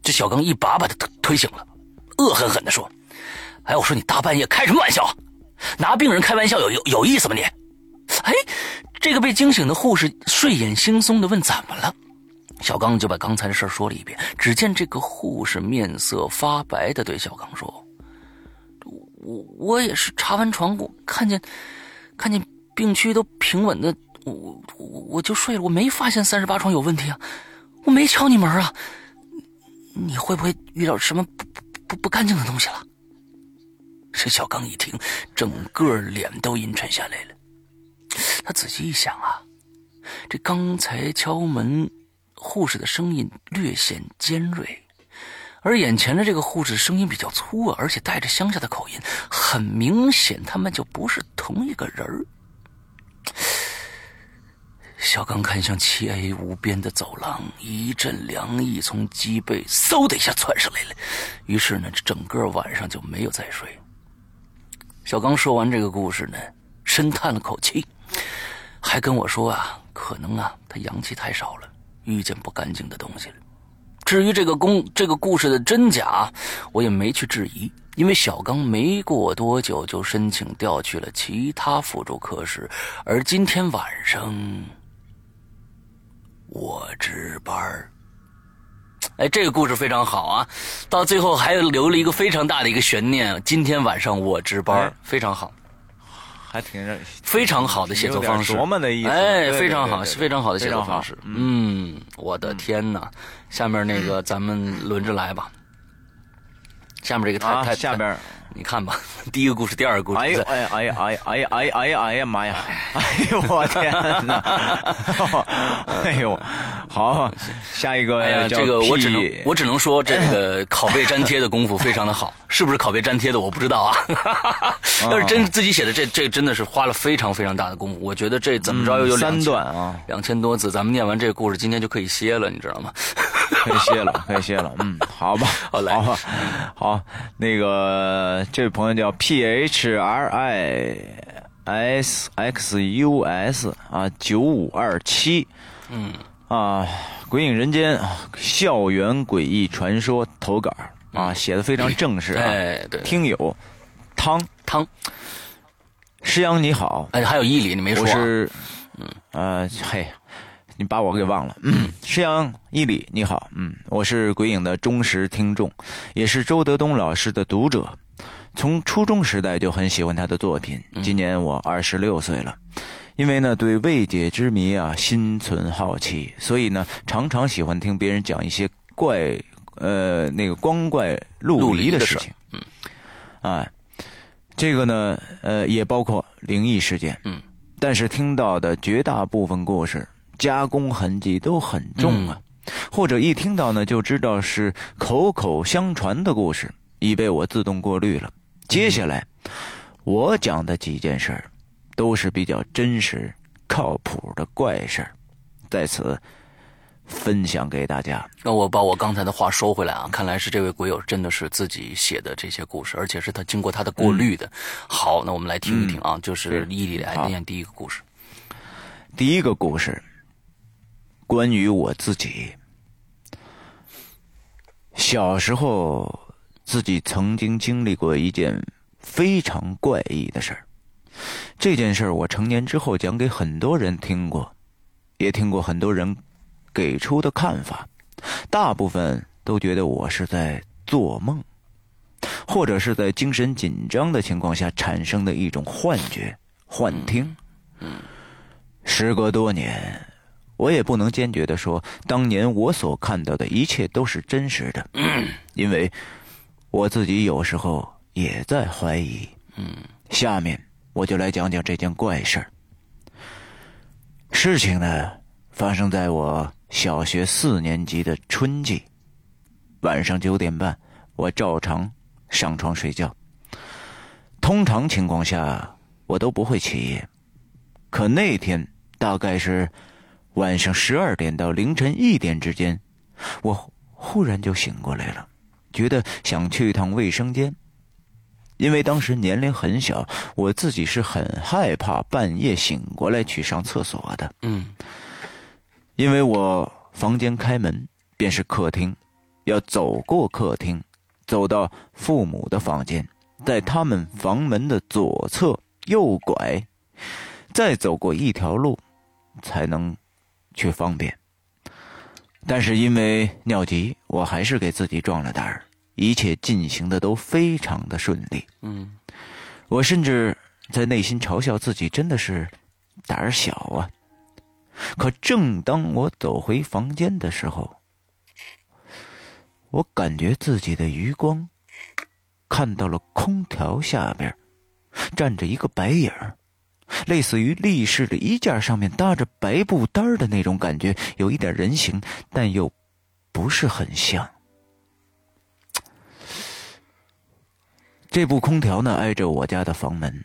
这小刚一把把他推醒了，恶狠狠地说：“哎，我说你大半夜开什么玩笑？拿病人开玩笑有有有意思吗你？”哎，这个被惊醒的护士睡眼惺忪的问：“怎么了？”小刚就把刚才的事说了一遍。只见这个护士面色发白的对小刚说：“我我也是查完床，我看见看见。”病区都平稳的，我我我就睡了，我没发现三十八床有问题啊，我没敲你门啊，你会不会遇到什么不不不干净的东西了？这小刚一听，整个脸都阴沉下来了。他仔细一想啊，这刚才敲门护士的声音略显尖锐，而眼前的这个护士声音比较粗啊，而且带着乡下的口音，很明显他们就不是同一个人儿。小刚看向漆黑无边的走廊，一阵凉意从脊背嗖的一下窜上来了。于是呢，整个晚上就没有再睡。小刚说完这个故事呢，深叹了口气，还跟我说啊，可能啊，他阳气太少了，遇见不干净的东西了。至于这个公这个故事的真假，我也没去质疑。因为小刚没过多久就申请调去了其他辅助科室，而今天晚上我值班儿哎，这个故事非常好啊，到最后还留了一个非常大的一个悬念。今天晚上我值班非常好，还挺非常好的写作方式，琢磨的意思。哎，非常好，非常好的写作方式。嗯，我的天哪！下面那个咱们轮着来吧。下面这个太太下边，你看吧，第一个故事，第二个故事。哎呀哎呀哎呀哎呀哎呀哎呀哎呀妈呀！哎 呦我天哪！哎呦，好，下一个。哎呀，这个我只能我只能说，这个拷贝粘贴的功夫非常的好，是不是拷贝粘贴的我不知道啊。要是真自己写的，这这真的是花了非常非常大的功夫。我觉得这怎么着又有三段啊，两千多字，咱们念完这个故事，今天就可以歇了，你知道吗？可以歇了，可以歇了。嗯，好吧，好来，好，好，那个这位朋友叫 P H R I S X U S 啊，九五二七，嗯，啊，鬼影人间校园诡异传说投稿啊，写的非常正式啊。哎，对，听友汤汤，师阳你好，哎，还有伊犁你没说，我是，嗯，呃，嘿。你把我给忘了，嗯，石阳一里，你好，嗯，我是鬼影的忠实听众，也是周德东老师的读者，从初中时代就很喜欢他的作品。今年我二十六岁了，因为呢对未解之谜啊心存好奇，所以呢常常喜欢听别人讲一些怪呃那个光怪陆离的事情，嗯，啊，这个呢呃也包括灵异事件，嗯，但是听到的绝大部分故事。加工痕迹都很重啊，或者一听到呢就知道是口口相传的故事，已被我自动过滤了。接下来我讲的几件事儿，都是比较真实、靠谱的怪事儿，在此分享给大家。那我把我刚才的话收回来啊，看来是这位鬼友真的是自己写的这些故事，而且是他经过他的过滤的。好，那我们来听一听啊，就是伊利来念第一个故事。第一个故事，关于我自己。小时候，自己曾经经历过一件非常怪异的事儿。这件事儿，我成年之后讲给很多人听过，也听过很多人给出的看法。大部分都觉得我是在做梦，或者是在精神紧张的情况下产生的一种幻觉、幻听。时隔多年，我也不能坚决的说，当年我所看到的一切都是真实的，因为我自己有时候也在怀疑。嗯，下面我就来讲讲这件怪事儿。事情呢，发生在我小学四年级的春季，晚上九点半，我照常上床睡觉。通常情况下，我都不会起夜，可那天。大概是晚上十二点到凌晨一点之间，我忽然就醒过来了，觉得想去一趟卫生间。因为当时年龄很小，我自己是很害怕半夜醒过来去上厕所的。嗯，因为我房间开门便是客厅，要走过客厅，走到父母的房间，在他们房门的左侧右拐，再走过一条路。才能去方便，但是因为尿急，我还是给自己壮了胆儿，一切进行的都非常的顺利。嗯，我甚至在内心嘲笑自己真的是胆儿小啊。可正当我走回房间的时候，我感觉自己的余光看到了空调下边站着一个白影儿。类似于立式的衣架上面搭着白布单儿的那种感觉，有一点人形，但又不是很像。这部空调呢，挨着我家的房门，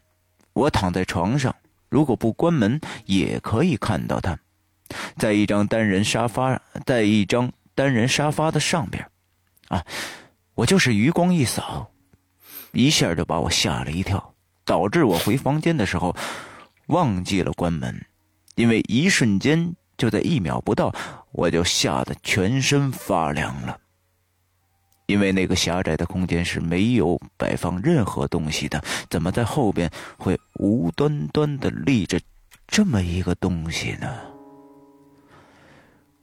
我躺在床上，如果不关门，也可以看到它，在一张单人沙发，在一张单人沙发的上边，啊，我就是余光一扫，一下就把我吓了一跳，导致我回房间的时候。忘记了关门，因为一瞬间就在一秒不到，我就吓得全身发凉了。因为那个狭窄的空间是没有摆放任何东西的，怎么在后边会无端端的立着这么一个东西呢？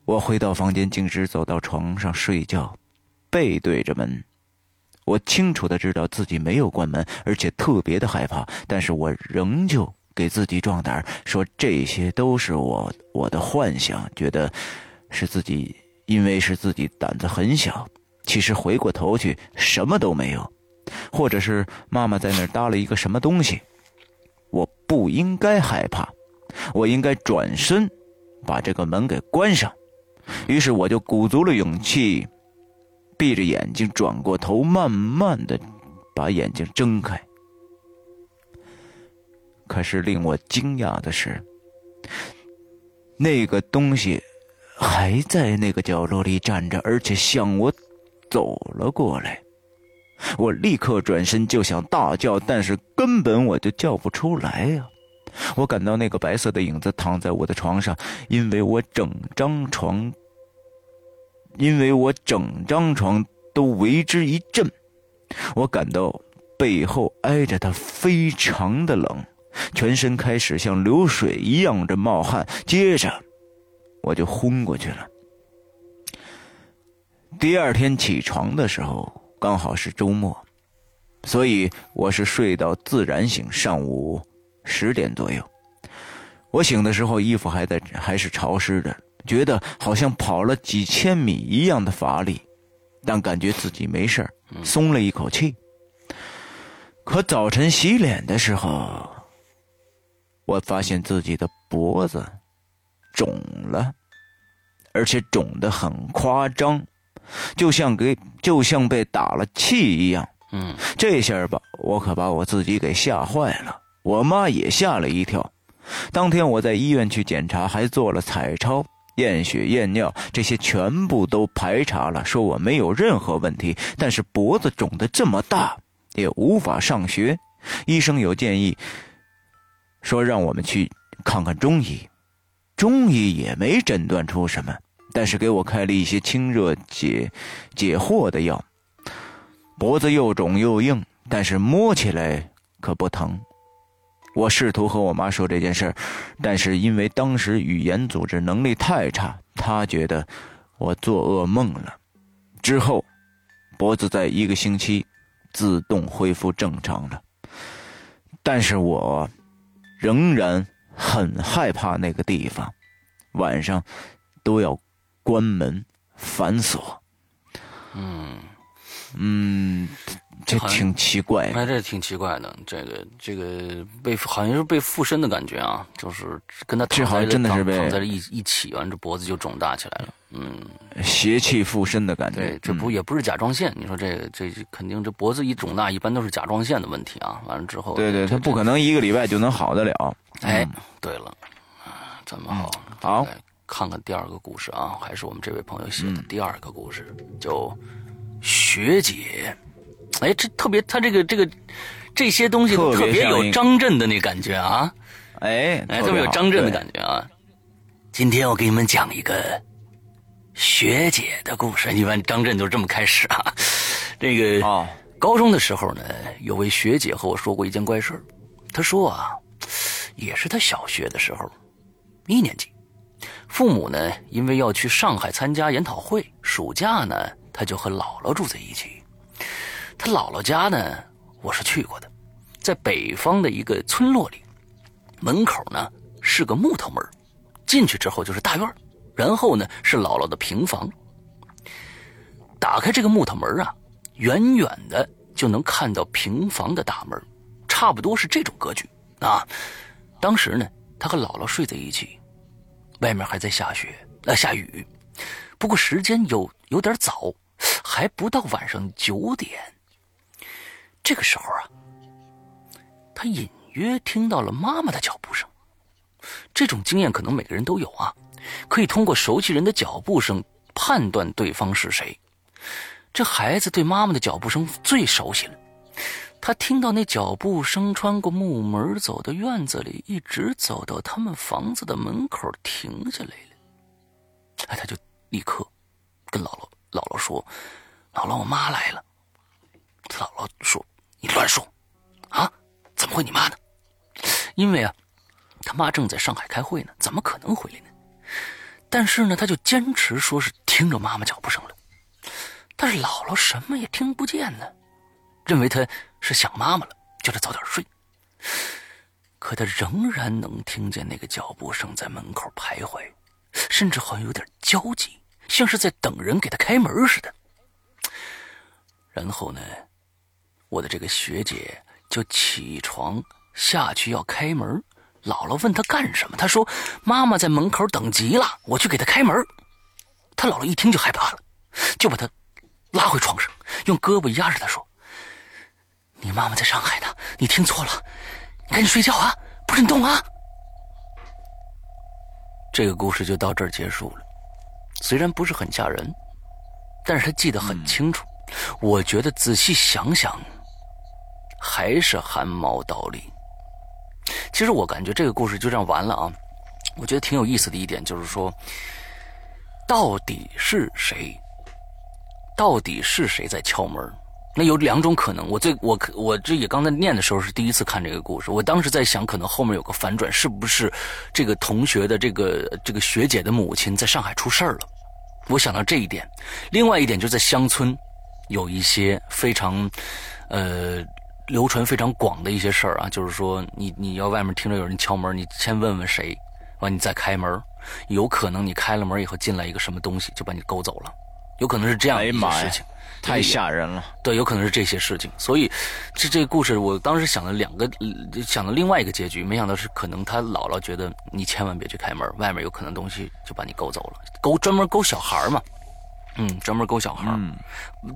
我回到房间，径直走到床上睡觉，背对着门。我清楚的知道自己没有关门，而且特别的害怕，但是我仍旧。给自己壮胆说这些都是我我的幻想，觉得是自己，因为是自己胆子很小。其实回过头去什么都没有，或者是妈妈在那儿搭了一个什么东西，我不应该害怕，我应该转身把这个门给关上。于是我就鼓足了勇气，闭着眼睛转过头，慢慢的把眼睛睁开。可是令我惊讶的是，那个东西还在那个角落里站着，而且向我走了过来。我立刻转身就想大叫，但是根本我就叫不出来呀！我感到那个白色的影子躺在我的床上，因为我整张床，因为我整张床都为之一震。我感到背后挨着他，非常的冷。全身开始像流水一样的冒汗，接着我就昏过去了。第二天起床的时候刚好是周末，所以我是睡到自然醒。上午十点左右，我醒的时候衣服还在，还是潮湿的，觉得好像跑了几千米一样的乏力，但感觉自己没事松了一口气。可早晨洗脸的时候。我发现自己的脖子肿了，而且肿得很夸张，就像给就像被打了气一样。嗯，这下吧，我可把我自己给吓坏了，我妈也吓了一跳。当天我在医院去检查，还做了彩超、验血、验尿，这些全部都排查了，说我没有任何问题。但是脖子肿得这么大，也无法上学。医生有建议，说让我们去看看中医。中医也没诊断出什么，但是给我开了一些清热解解惑的药。脖子又肿又硬，但是摸起来可不疼。我试图和我妈说这件事，但是因为当时语言组织能力太差，她觉得我做噩梦了。之后，脖子在一个星期自动恢复正常了，但是我仍然。很害怕那个地方，晚上都要关门反锁。嗯嗯，这挺奇怪。哎，这挺奇怪的。这个这个被好像是被附身的感觉啊，就是跟他这好像真的是被躺在这一一起，完这脖子就肿大起来了。嗯，邪气附身的感觉。对，这不也不是甲状腺。你说这这肯定这脖子一肿大，一般都是甲状腺的问题啊。完了之后，对对，他不可能一个礼拜就能好得了。哎，对了，咱们好，好，看看第二个故事啊，还是我们这位朋友写的第二个故事，就学姐。哎，这特别，他这个这个这些东西特别有张震的那感觉啊。哎哎，特别有张震的感觉啊。今天我给你们讲一个。学姐的故事，一般张震都是这么开始啊。这个高中的时候呢，有位学姐和我说过一件怪事她说啊，也是她小学的时候，一年级，父母呢因为要去上海参加研讨会，暑假呢她就和姥姥住在一起。他姥姥家呢，我是去过的，在北方的一个村落里，门口呢是个木头门，进去之后就是大院然后呢，是姥姥的平房。打开这个木头门啊，远远的就能看到平房的大门，差不多是这种格局啊。当时呢，他和姥姥睡在一起，外面还在下雪，呃，下雨。不过时间有有点早，还不到晚上九点。这个时候啊，他隐约听到了妈妈的脚步声。这种经验可能每个人都有啊。可以通过熟悉人的脚步声判断对方是谁。这孩子对妈妈的脚步声最熟悉了。他听到那脚步声穿过木门走到院子里，一直走到他们房子的门口停下来了。哎，他就立刻跟姥姥姥姥说：“姥姥，我妈来了。”他姥姥说：“你乱说，啊？怎么会你妈呢？因为啊，他妈正在上海开会呢，怎么可能回来呢？”但是呢，他就坚持说是听着妈妈脚步声了，但是姥姥什么也听不见呢，认为他是想妈妈了，叫他早点睡。可他仍然能听见那个脚步声在门口徘徊，甚至好像有点焦急，像是在等人给他开门似的。然后呢，我的这个学姐就起床下去要开门。姥姥问她干什么？她说：“妈妈在门口等急了，我去给她开门。”她姥姥一听就害怕了，就把她拉回床上，用胳膊压着她说：“你妈妈在上海呢，你听错了，你赶紧睡觉啊，不准动啊。”这个故事就到这儿结束了。虽然不是很吓人，但是他记得很清楚。我觉得仔细想想，还是汗毛倒立。其实我感觉这个故事就这样完了啊！我觉得挺有意思的一点就是说，到底是谁？到底是谁在敲门？那有两种可能。我最我我这也刚才念的时候是第一次看这个故事，我当时在想，可能后面有个反转，是不是这个同学的这个这个学姐的母亲在上海出事儿了？我想到这一点。另外一点就是在乡村有一些非常呃。流传非常广的一些事儿啊，就是说，你你要外面听着有人敲门，你先问问谁，完你再开门，有可能你开了门以后进来一个什么东西，就把你勾走了，有可能是这样一些事情。太吓人了。对，有可能是这些事情，所以这这个故事，我当时想了两个，呃想了另外一个结局，没想到是可能他姥姥觉得你千万别去开门，外面有可能东西就把你勾走了，勾专门勾小孩儿嘛，嗯，专门勾小孩儿。嗯。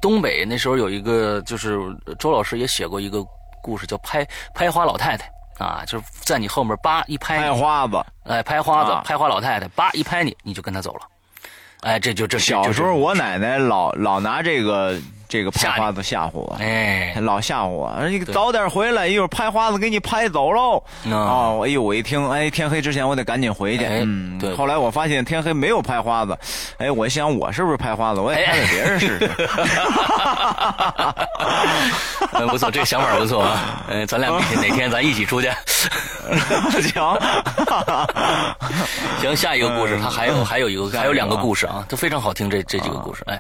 东北那时候有一个，就是呃周老师也写过一个故事，叫拍拍花老太太啊，就是在你后面叭一拍拍，花子，哎，拍花子，啊拍花老太太，叭一拍你，你就跟他走了，哎，这就这这小时候我奶奶老老拿这个这个拍花子吓唬我，哎，老吓唬我，说你早点回来，一会儿拍花子给你拍走喽。嗯啊，我哎呦，我一听，哎，天黑之前我得赶紧回去。哎嗯，对后来我发现天黑没有拍花子，哎，我想我是不是拍花子，我也拍给别人试试。嗯，不错，这个想法不错啊。嗯，咱俩哪天咱一起出去。行，行，下一个故事，他还有还有一个还有两个啊故事啊，都非常好听。这这几个故事，哎，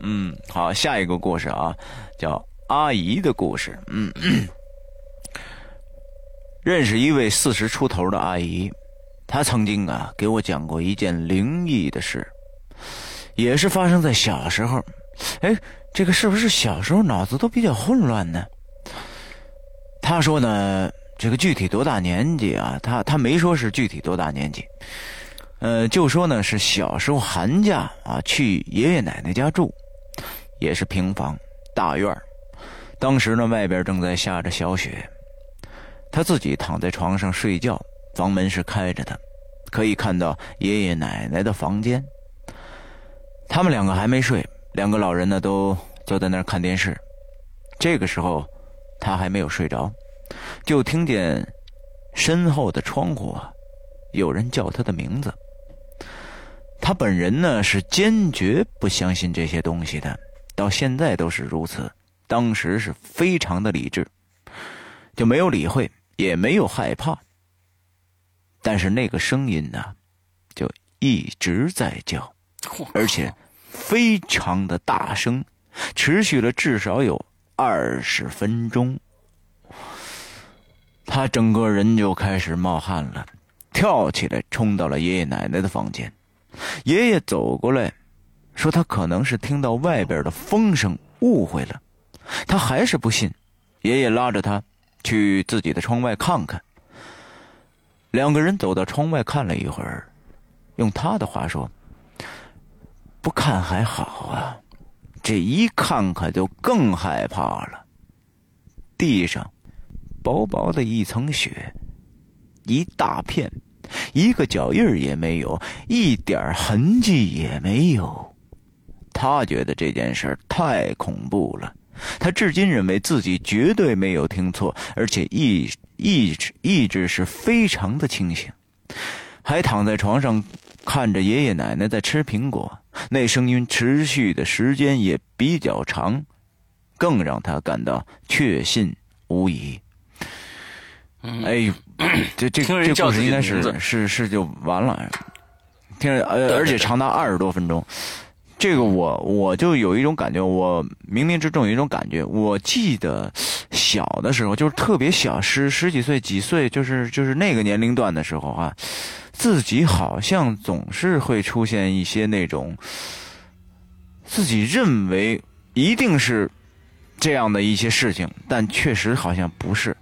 嗯，好，下一个故事啊，叫阿姨的故事。嗯，认识一位四十出头的阿姨，她曾经啊给我讲过一件灵异的事，也是发生在小时候。哎，这个是不是小时候脑子都比较混乱呢？她说呢，这个具体多大年纪啊？她她没说是具体多大年纪，呃，就说呢是小时候寒假啊去爷爷奶奶家住，也是平房大院当时呢外边正在下着小雪，他自己躺在床上睡觉，房门是开着的，可以看到爷爷奶奶的房间。他们两个还没睡，两个老人呢都坐在那儿看电视。这个时候，他还没有睡着，就听见身后的窗户啊，有人叫他的名字。他本人呢是坚决不相信这些东西的，到现在都是如此。当时是非常的理智，就没有理会，也没有害怕。但是那个声音呢，就一直在叫，而且非常的大声，持续了至少有二十分钟。他整个人就开始冒汗了，跳起来冲到了爷爷奶奶的房间。爷爷走过来，说他可能是听到外边的风声误会了，他还是不信。爷爷拉着他去自己的窗外看看。两个人走到窗外看了一会儿，用他的话说：“不看还好啊，这一看可就更害怕了。地上薄薄的一层雪，一大片。”一个脚印儿也没有，一点痕迹也没有。他觉得这件事儿太恐怖了，他至今认为自己绝对没有听错，而且意意志意志是非常的清醒，还躺在床上看着爷爷奶奶在吃苹果，那声音持续的时间也比较长，更让他感到确信无疑。哎呦，这这这故事应该是是是就完了，听着呃，而且长达二十多分钟。这个我我就有一种感觉，我冥冥之中有一种感觉。我记得小的时候，就是特别小，十十几岁、几岁，就是就是那个年龄段的时候啊，自己好像总是会出现一些那种自己认为一定是这样的一些事情，但确实好像不是。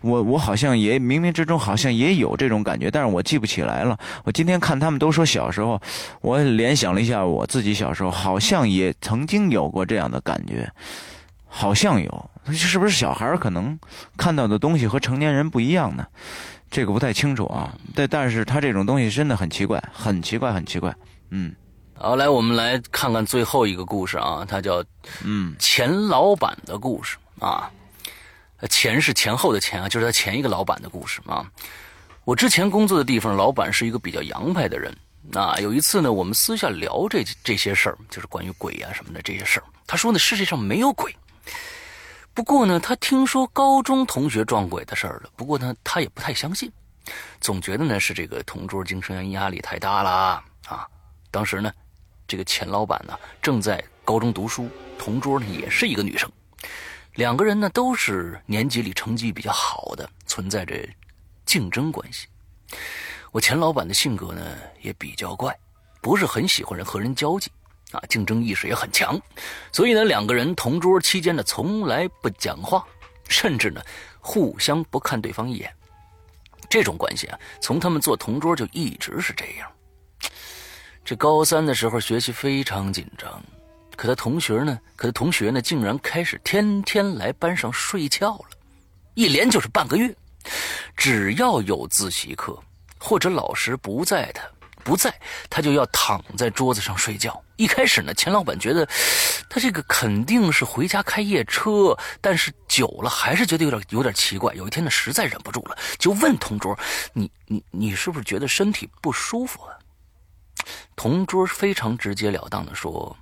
我我好像也冥冥之中好像也有这种感觉，但是我记不起来了。我今天看他们都说小时候，我联想了一下我自己小时候，好像也曾经有过这样的感觉，好像有，是不是小孩儿可能看到的东西和成年人不一样呢？这个不太清楚啊。但但是他这种东西真的很奇怪，很奇怪，很奇怪。嗯好，来我们来看看最后一个故事啊，它叫嗯钱老板的故事啊。呃钱是前后的钱啊，就是他前一个老板的故事啊。我之前工作的地方，老板是一个比较洋派的人。啊，有一次呢，我们私下聊这这些事儿，就是关于鬼啊什么的这些事儿。他说呢，世界上没有鬼。不过呢，他听说高中同学撞鬼的事儿了。不过呢，他也不太相信，总觉得呢是这个同桌精神压力太大啦啊。当时呢，这个钱老板呢正在高中读书，同桌呢也是一个女生。两个人呢都是年级里成绩比较好的，存在着竞争关系。我钱老板的性格呢也比较怪，不是很喜欢人和人交际，啊，竞争意识也很强，所以呢，两个人同桌期间呢，从来不讲话，甚至呢，互相不看对方一眼。这种关系啊，从他们做同桌就一直是这样。这高三的时候学习非常紧张，可他同学呢，可他同学呢，竟然开始天天来班上睡觉了，一连就是半个月，只要有自习课或者老师不在他。不在，他就要躺在桌子上睡觉。一开始呢，钱老板觉得他这个肯定是回家开夜车，但是久了还是觉得有点有点奇怪。有一天呢，实在忍不住了，就问同桌：“你你你是不是觉得身体不舒服啊？”同桌非常直截了当的说：“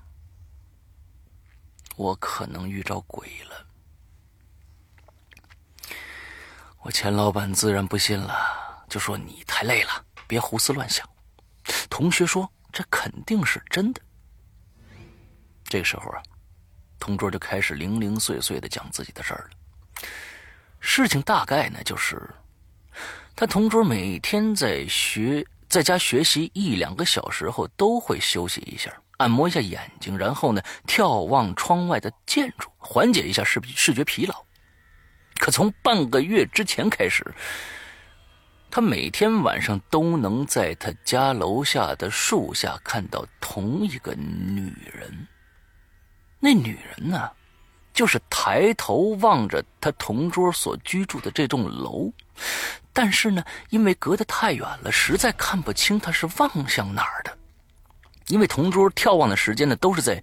我可能遇着鬼了。”我钱老板自然不信了，就说：“你太累了，别胡思乱想。”同学说：“这肯定是真的。”这个时候啊，同桌就开始零零碎碎的讲自己的事儿了。事情大概呢，就是他同桌每天在学在家学习一两个小时后，都会休息一下，按摩一下眼睛，然后呢，眺望窗外的建筑，缓解一下视视觉疲劳。可从半个月之前开始。他每天晚上都能在他家楼下的树下看到同一个女人。那女人呢，就是抬头望着他同桌所居住的这栋楼，但是呢，因为隔得太远了，实在看不清他是望向哪儿的。因为同桌眺望的时间呢，都是在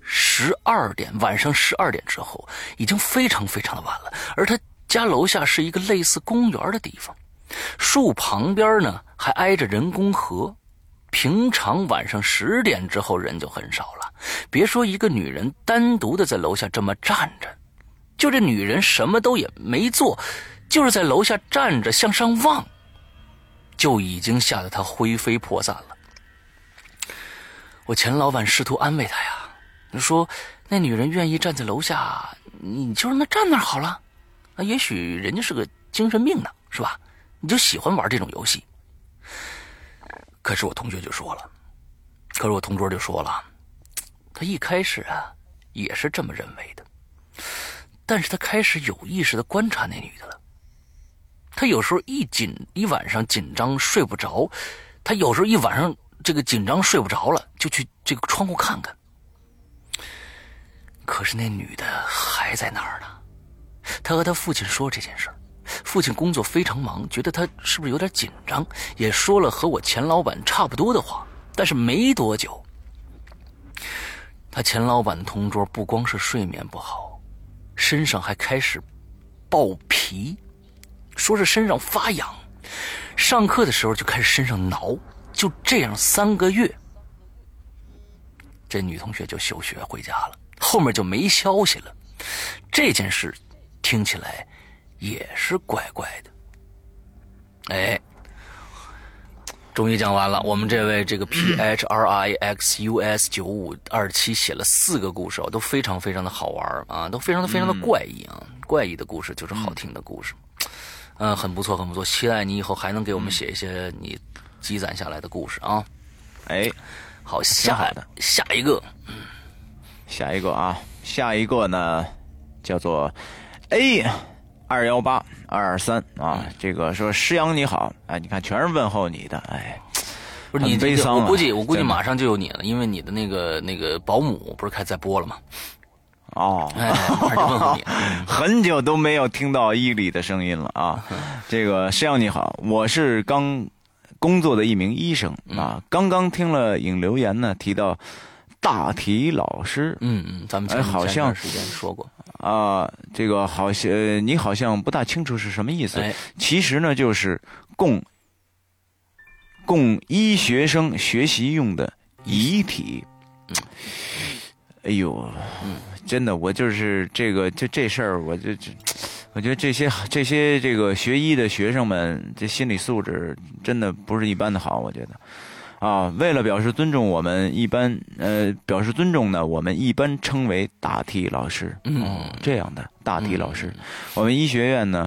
十二点晚上十二点之后，已经非常非常的晚了。而他家楼下是一个类似公园的地方。树旁边呢，还挨着人工河。平常晚上十点之后人就很少了。别说一个女人单独的在楼下这么站着，就这女人什么都也没做，就是在楼下站着向上望，就已经吓得她灰飞魄散了。我钱老板试图安慰她呀，说那女人愿意站在楼下，你就让她站那儿好了。啊，也许人家是个精神病呢，是吧？你就喜欢玩这种游戏，可是我同学就说了，可是我同桌就说了，他一开始啊也是这么认为的，但是他开始有意识的观察那女的了。他有时候一紧一晚上紧张睡不着，他有时候一晚上这个紧张睡不着了，就去这个窗户看看。可是那女的还在那儿呢。他和他父亲说这件事儿。父亲工作非常忙，觉得他是不是有点紧张，也说了和我钱老板差不多的话。但是没多久，他钱老板的同桌不光是睡眠不好，身上还开始爆皮，说是身上发痒，上课的时候就开始身上挠，就这样三个月，这女同学就休学回家了，后面就没消息了。这件事听起来。也是怪怪的，哎，终于讲完了。我们这位这个 P H R I X U S 九五二七写了四个故事哦，都非常非常的好玩啊，都非常的非常的怪异啊，怪异的故事就是好听的故事，嗯，很不错，很不错。期待你以后还能给我们写一些你积攒下来的故事啊。哎，好，下的下一个，下一个啊，下一个呢叫做 A。二幺八二二三啊，这个说师阳你好，哎，你看全是问候你的，哎，不是你悲伤我估计我估计马上就有你了，因为你的那个那个保姆不是开在播了吗？哦，哎，很久都没有听到伊里的声音了啊。这个师阳你好，我是刚工作的一名医生啊，刚刚听了影留言呢，提到大体老师，嗯嗯，咱们哎好像时间说过。啊，这个好像你好像不大清楚是什么意思。哎，其实呢，就是供供医学生学习用的遗体。哎呦，真的，我就是这个就这事儿，我就这，我觉得这些这些这个学医的学生们，这心理素质真的不是一般的好，我觉得。啊，为了表示尊重，我们一般呃表示尊重呢，我们一般称为大体老师。嗯，这样的大体老师，我们医学院呢，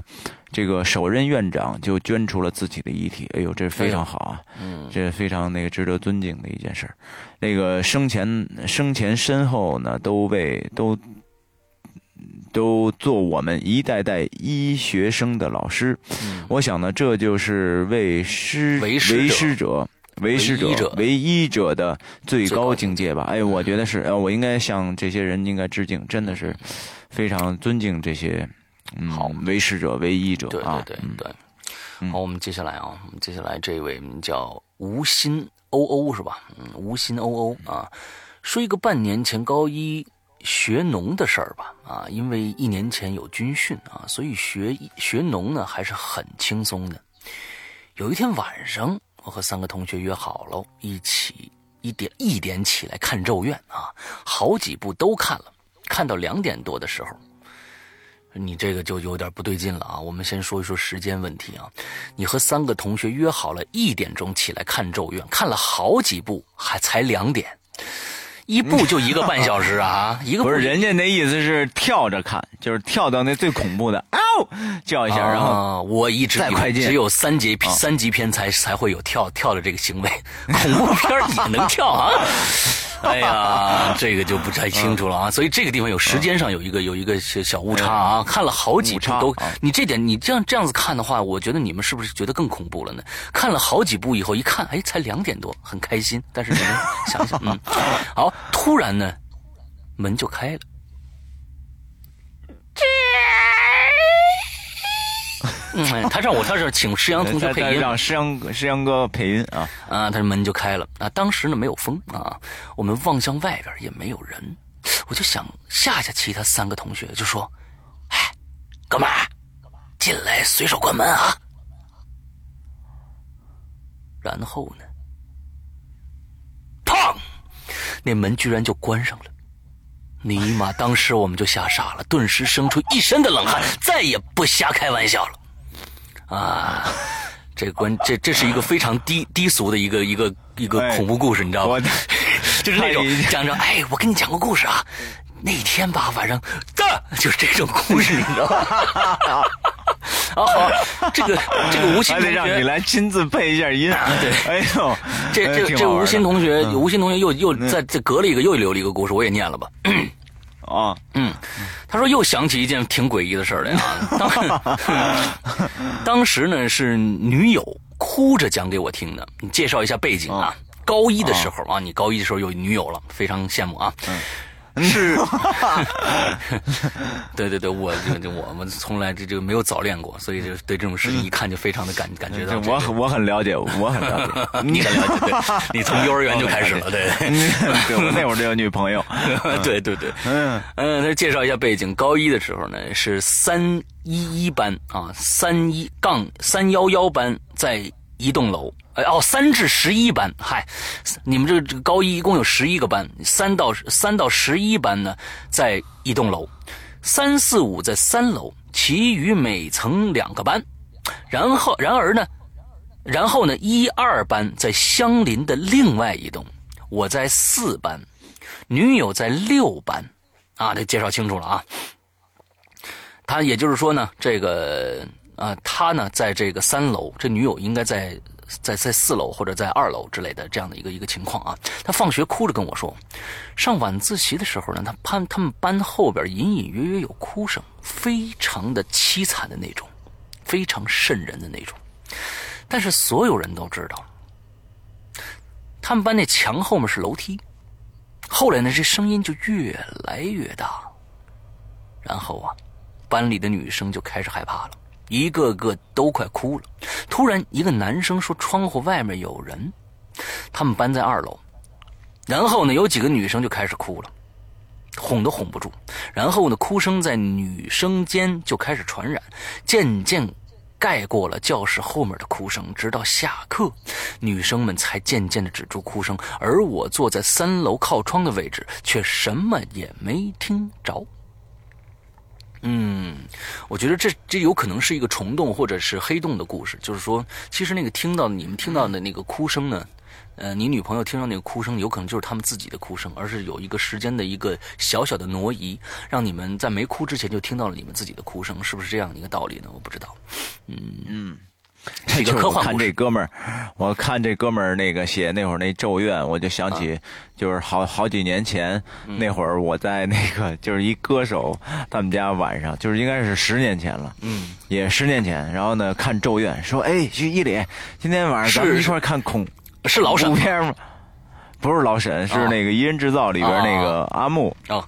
这个首任院长就捐出了自己的遗体。哎呦，这非常好啊！嗯，这非常那个值得尊敬的一件事儿。那个生前生前身后呢，都为都都做我们一代代医学生的老师。嗯我想呢，这就是为师为师者为师者。为医者的最高境界吧？哎，我觉得是，呃，我应该向这些人应该致敬，真的是非常尊敬这些，嗯，好为师者、为医者对啊，对对。好，我们接下来啊，我们接下来这位叫吴心欧欧是吧？嗯，吴心欧欧啊，说一个半年前高一学农的事儿吧。啊，因为一年前有军训啊，所以学学农呢还是很轻松的。有一天晚上，我和三个同学约好了，一起一点一点起来看《咒怨》啊，好几部都看了，看到两点多的时候。你这个就有点不对劲了啊！我们先说一说时间问题啊。你和三个同学约好了一点钟起来看《咒怨》，看了好几部，还才两点，一部就一个半小时啊！一个不是部人家那意思是跳着看，就是跳到那最恐怖的，嗷叫一下，然后啊，我一直只有三级啊三级片才才会有跳跳的这个行为，恐怖片也能跳啊！哎呀，这个就不太清楚了啊。所以这个地方有时间上有一个有一个小小误差啊。看了好几部都啊，你这点你这样这样子看的话，我觉得你们是不是觉得更恐怖了呢？看了好几部以后一看，哎，才两点多，很开心。但是你们想想，嗯，好，突然呢，门就开了。嗯，他让我他是请施阳同学配音，让施阳施阳哥配音啊，啊，他的门就开了啊。当时呢没有风啊，我们望向外边也没有人，我就想吓吓其他三个同学，就说：“哎，哥们儿，进来随手关门啊。”然后呢，砰，那门居然就关上了。尼玛！当时我们就吓傻了，顿时生出一身的冷汗，再也不瞎开玩笑了。啊，这关这这是一个非常低低俗的一个一个一个哎恐怖故事，你知道吗我？就是那种讲着，哎，我跟你讲个故事啊，那天吧晚上，的就是这种故事，你知道吗？啊 好，这个这个吴昕同还得让你。来亲自配一下音，对哎呦，这哎这这吴昕同学，嗯吴昕同学又又在这隔了一个又留了一个故事，我也念了吧。啊，嗯，他说又想起一件挺诡异的事儿来啊。当 当时呢是女友哭着讲给我听的，你介绍一下背景啊。高一的时候啊，你高一的时候有女友了，非常羡慕啊。是，对对对，我就就我们从来这这个没有早恋过，所以就对这种事情一看就非常的感感觉到。我我很了解，我很了解，你很了解，对，你从幼儿园就开始了，对。对我那会儿就有女朋友，对对对，嗯嗯，他介绍一下背景。高一的时候呢，是三一一班啊，三一杠三幺幺班在一栋楼。哎哦，三至十一班，嗨，你们这个这个高一一共有十一个班，三到三到十一班呢在一栋楼，三四五在三楼，其余每层两个班。然后，然而呢，然后呢，一二班在相邻的另外一栋，我在四班，女友在六班，啊，这介绍清楚了啊。他也就是说呢，这个啊，他呢在这个三楼，这女友应该在在在四楼或者在二楼之类的这样的一个一个情况啊。他放学哭着跟我说，上晚自习的时候呢，他班他们班后边隐隐约约有哭声，非常的凄惨的那种，非常瘆人的那种。但是所有人都知道，他们班那墙后面是楼梯。后来呢，这声音就越来越大，然后啊，班里的女生就开始害怕了，一个个都快哭了。突然，一个男生说窗户外面有人，他们班在二楼。然后呢，有几个女生就开始哭了，哄都哄不住。然后呢，哭声在女生间就开始传染，渐渐盖过了教室后面的哭声，直到下课，女生们才渐渐的止住哭声，而我坐在三楼靠窗的位置，却什么也没听着。嗯，我觉得这这有可能是一个虫洞或者是黑洞的故事，就是说，其实那个听到你们听到的那个哭声呢，呃，你女朋友听到那个哭声，有可能就是他们自己的哭声，而是有一个时间的一个小小的挪移，让你们在没哭之前就听到了你们自己的哭声，是不是这样一个道理呢？我不知道。嗯嗯，是一个科幻看这哥们儿，我看这哥们儿那个写那会儿那咒怨，我就想起，就是好好几年前那会儿我在那个就是一歌手他们家晚上，就是应该是十年前了，嗯，也十年前，然后呢看咒怨，说哎，徐伊里，今天晚上咱们一块看恐。是老沈吗？不是老沈，是那个《一人制造》里边那个阿木。哦，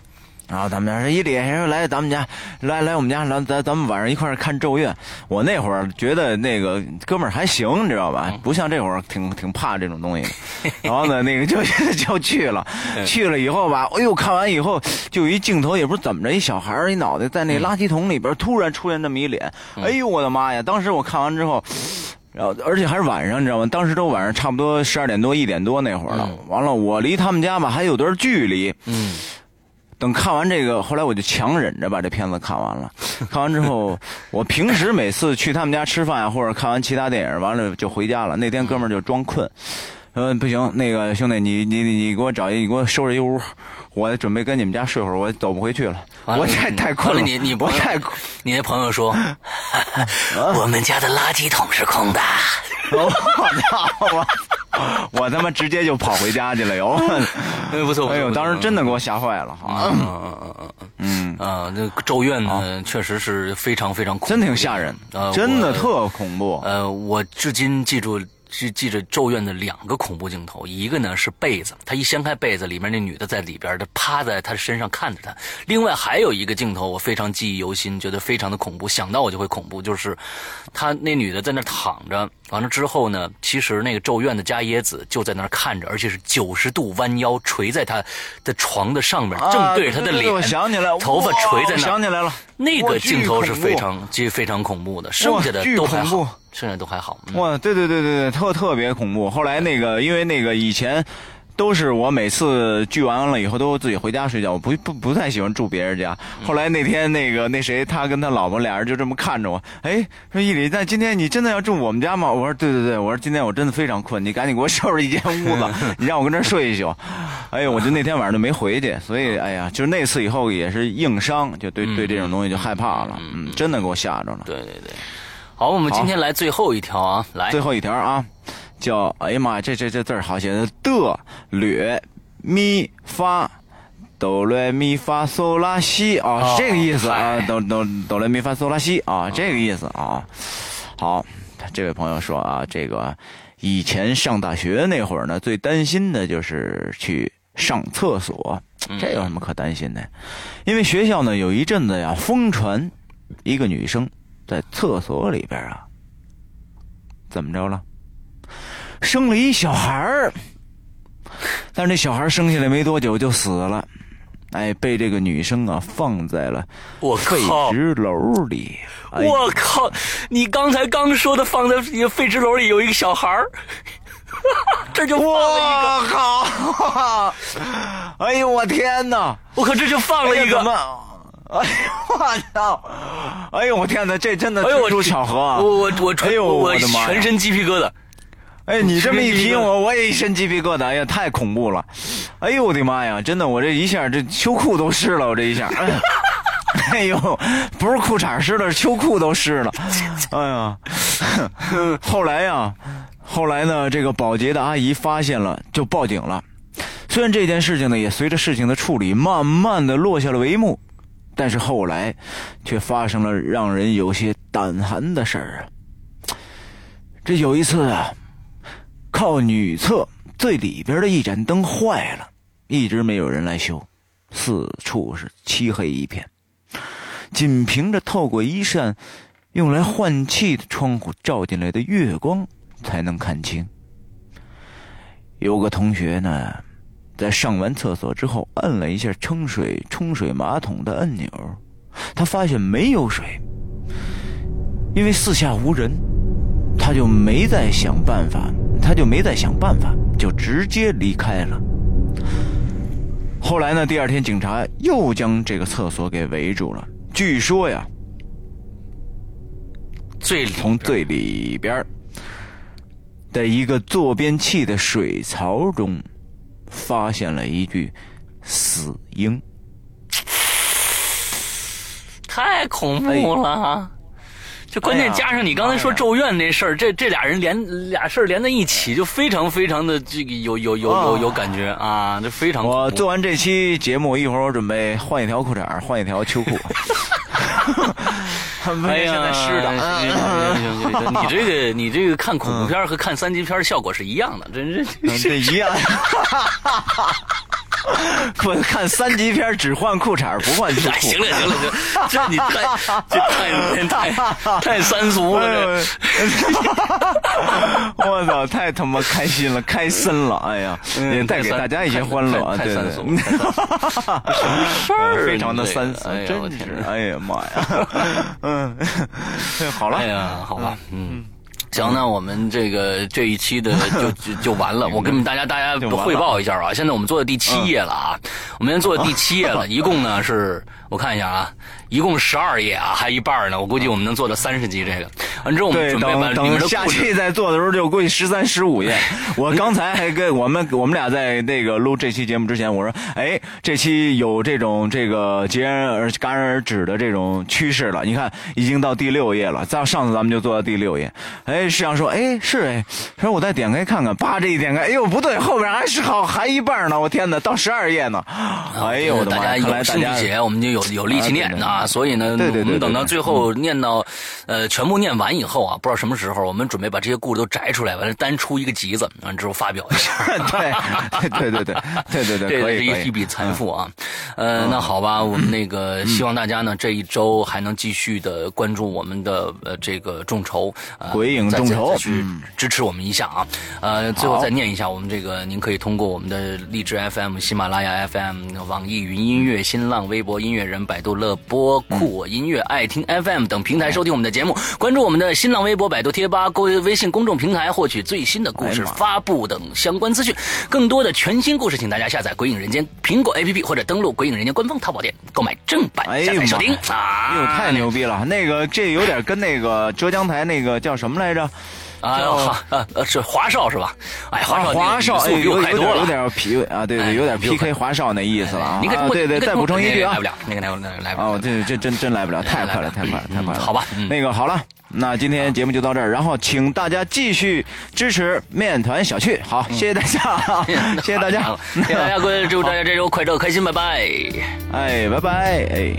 然后咱们家说一脸说来咱们家，来来我们家，咱咱咱们晚上一块看《咒怨》。我那会儿觉得那个哥们儿还行，你知道吧？不像这会儿挺挺怕这种东西。然后呢，那个就 就去了，去了以后吧，哎呦，看完以后就有一镜头，也不知怎么着，一小孩儿一脑袋在那垃圾桶里边，突然出现这么一脸，哎呦我的妈呀！当时我看完之后。然后，而且还是晚上，你知道吗？当时都晚上差不多十二点多、一点多那会儿了。完了，我离他们家吧还有段距离。嗯。等看完这个，后来我就强忍着把这片子看完了。看完之后，我平时每次去他们家吃饭呀，或者看完其他电影，完了就回家了。那天哥们儿就装困，嗯，不行，那个兄弟，你你你给我找一，你给我收拾一屋，我准备跟你们家睡会儿，我走不回去了。我太太困了。你你不太，你那朋友说，我们家的垃圾桶是空的。我操！我 我他妈直接就跑回家去了哟！哎，不错，哎呦，当时真的给我吓坏了哈！嗯嗯 嗯嗯嗯啊，那咒怨呢，确实是非常非常恐，真挺吓人，真的特恐怖。呃，我至今记住。记记着《咒怨》的两个恐怖镜头，一个呢是被子，他一掀开被子，里面那女的在里边，的趴在他身上看着他。另外还有一个镜头，我非常记忆犹新，觉得非常的恐怖，想到我就会恐怖，就是他那女的在那躺着，完了之后呢，其实那个《咒怨》的加椰子就在那看着，而且是九十度弯腰垂在他的床的上面，正对着他的脸，我想起来，头发垂在那，想起来了，那个镜头是非常，其实非常恐怖的，剩下的都还好。剩下都还好哇！对对对对对，特特别恐怖。后来那个，因为那个以前都是我每次聚完了以后都自己回家睡觉，我不不不太喜欢住别人家。后来那天那个那谁，他跟他老婆俩人就这么看着我，哎，说伊里，那今天你真的要住我们家吗？我说对对对，我说今天我真的非常困，你赶紧给我收拾一间屋子，你让我跟这睡一宿。哎呦，我就那天晚上就没回去，所以哎呀，就是那次以后也是硬伤，就对对这种东西就害怕了，嗯，真的给我吓着了。对对对。好，我们今天来最后一条啊，来最后一条啊，叫哎呀妈呀，这这这字儿好写的，的略咪发哆来咪发嗦拉西啊，是这个意思啊，哆哆哆来咪发嗦拉西啊，这个意思啊。好，这位朋友说啊，这个以前上大学那会儿呢，最担心的就是去上厕所，这有什么可担心的？因为学校呢有一阵子呀疯传一个女生。在厕所里边啊，怎么着了？生了一小孩儿，但是那小孩生下来没多久就死了，哎，被这个女生啊放在了我废纸篓里。我靠！你刚才刚说的放在废纸篓里有一个小孩儿，这就放了一个。我靠！哎呦我天哪！我靠，这就放了一个。哎呦我操！哎呦我天哪，这真的纯属巧合啊！我我我，哎呦我的妈！全身鸡皮疙瘩。哎，你这么一提我，我也一身鸡皮疙瘩。哎呀，太恐怖了！哎呦我的妈呀，真的，我这一下这秋裤都湿了，我这一下。哎呦，不是裤衩湿了，是秋裤都湿了。哎呀，后来呀，后来呢，这个保洁的阿姨发现了，就报警了。虽然这件事情呢，也随着事情的处理，慢慢的落下了帷幕。但是后来，却发生了让人有些胆寒的事儿啊！这有一次啊，靠女厕最里边的一盏灯坏了，一直没有人来修，四处是漆黑一片，仅凭着透过一扇用来换气的窗户照进来的月光，才能看清。有个同学呢。在上完厕所之后，按了一下冲水冲水马桶的按钮，他发现没有水。因为四下无人，他就没再想办法，他就没再想办法，就直接离开了。后来呢，第二天警察又将这个厕所给围住了。据说呀，最从最里边的一个坐便器的水槽中，发现了一具死婴。太恐怖了！这关键加上你刚才说咒怨那事儿，这这俩人连俩事儿连在一起，就非常非常的这个有有有有有感觉啊！这非常。我做完这期节目，一会儿我准备换一条裤衩，换一条秋裤。哎呀，现在湿的。你这个你这个看恐怖片和看三级片效果是一样的，真是这一样。不看三级片只换裤衩不换秋裤。行了行了行，这你太这太太太三俗了。我操，太他妈开心了，开森了！哎呀，也带给大家一些欢乐。太三俗，事儿非常的三俗，真是。哎呀妈呀！嗯，好了。哎呀，好吧，嗯。行，那我们这个这一期的 就就就完了。我跟大家大家汇报一下啊，现在我们做到第七页了啊，我们做到第七页了，一共呢是我看一下啊。一共十二页啊，还一半呢。我估计我们能做到三十集这个。完之后我们准备把等下期再做的时候，就估计十三、十五页。我刚才还跟我们我们俩在那个录这期节目之前，我说：“哎，这期有这种这个截然而戛然而止的这种趋势了。你看，已经到第六页了。在上次咱们就做到第六页。哎，实际上说，哎，是哎。说我再点开看看，叭，这一点开，哎呦，不对，后边还是好还一半呢。我天哪，到十二页呢。哎呦我的妈！来大家我们就有有力气念啊。所以呢，我们等到最后念到，呃，全部念完以后啊，不知道什么时候，我们准备把这些故事都摘出来，完了单出一个集子，完了之后发表一下。对，对对对对对对，这是一一笔财富啊。呃，那好吧，我们那个希望大家呢这一周还能继续的关注我们的呃这个众筹，鬼影众筹去支持我们一下啊。呃，最后再念一下，我们这个您可以通过我们的荔枝 FM、喜马拉雅 FM、网易云音乐、新浪微博、音乐人、百度乐播。酷我音乐、爱听 FM 等平台收听我们的节目，关注我们的新浪微博、百度贴吧、微微信公众平台，获取最新的故事发布等相关资讯。更多的全新故事，请大家下载《鬼影人间》苹果 APP 或者登录《鬼影人间》官方淘宝店购买正版下载收听。哎呦，太牛逼了！那个这有点跟那个浙江台那个叫什么来着？啊，呃呃，是华少是吧？哎，华少，华少，哎，有点有点 P 啊，对对，有点 PK 华少那意思了啊。对对，再补充一句啊，来不了，那个来来来不了。哦，这这真真来不了，太快了，太快了，太快了。好吧，那个好了，那今天节目就到这儿，然后请大家继续支持面团小趣，好，谢谢大家，谢谢大家，谢谢大家，各位，祝大家 这周快乐开心，拜拜，哎，拜拜，哎。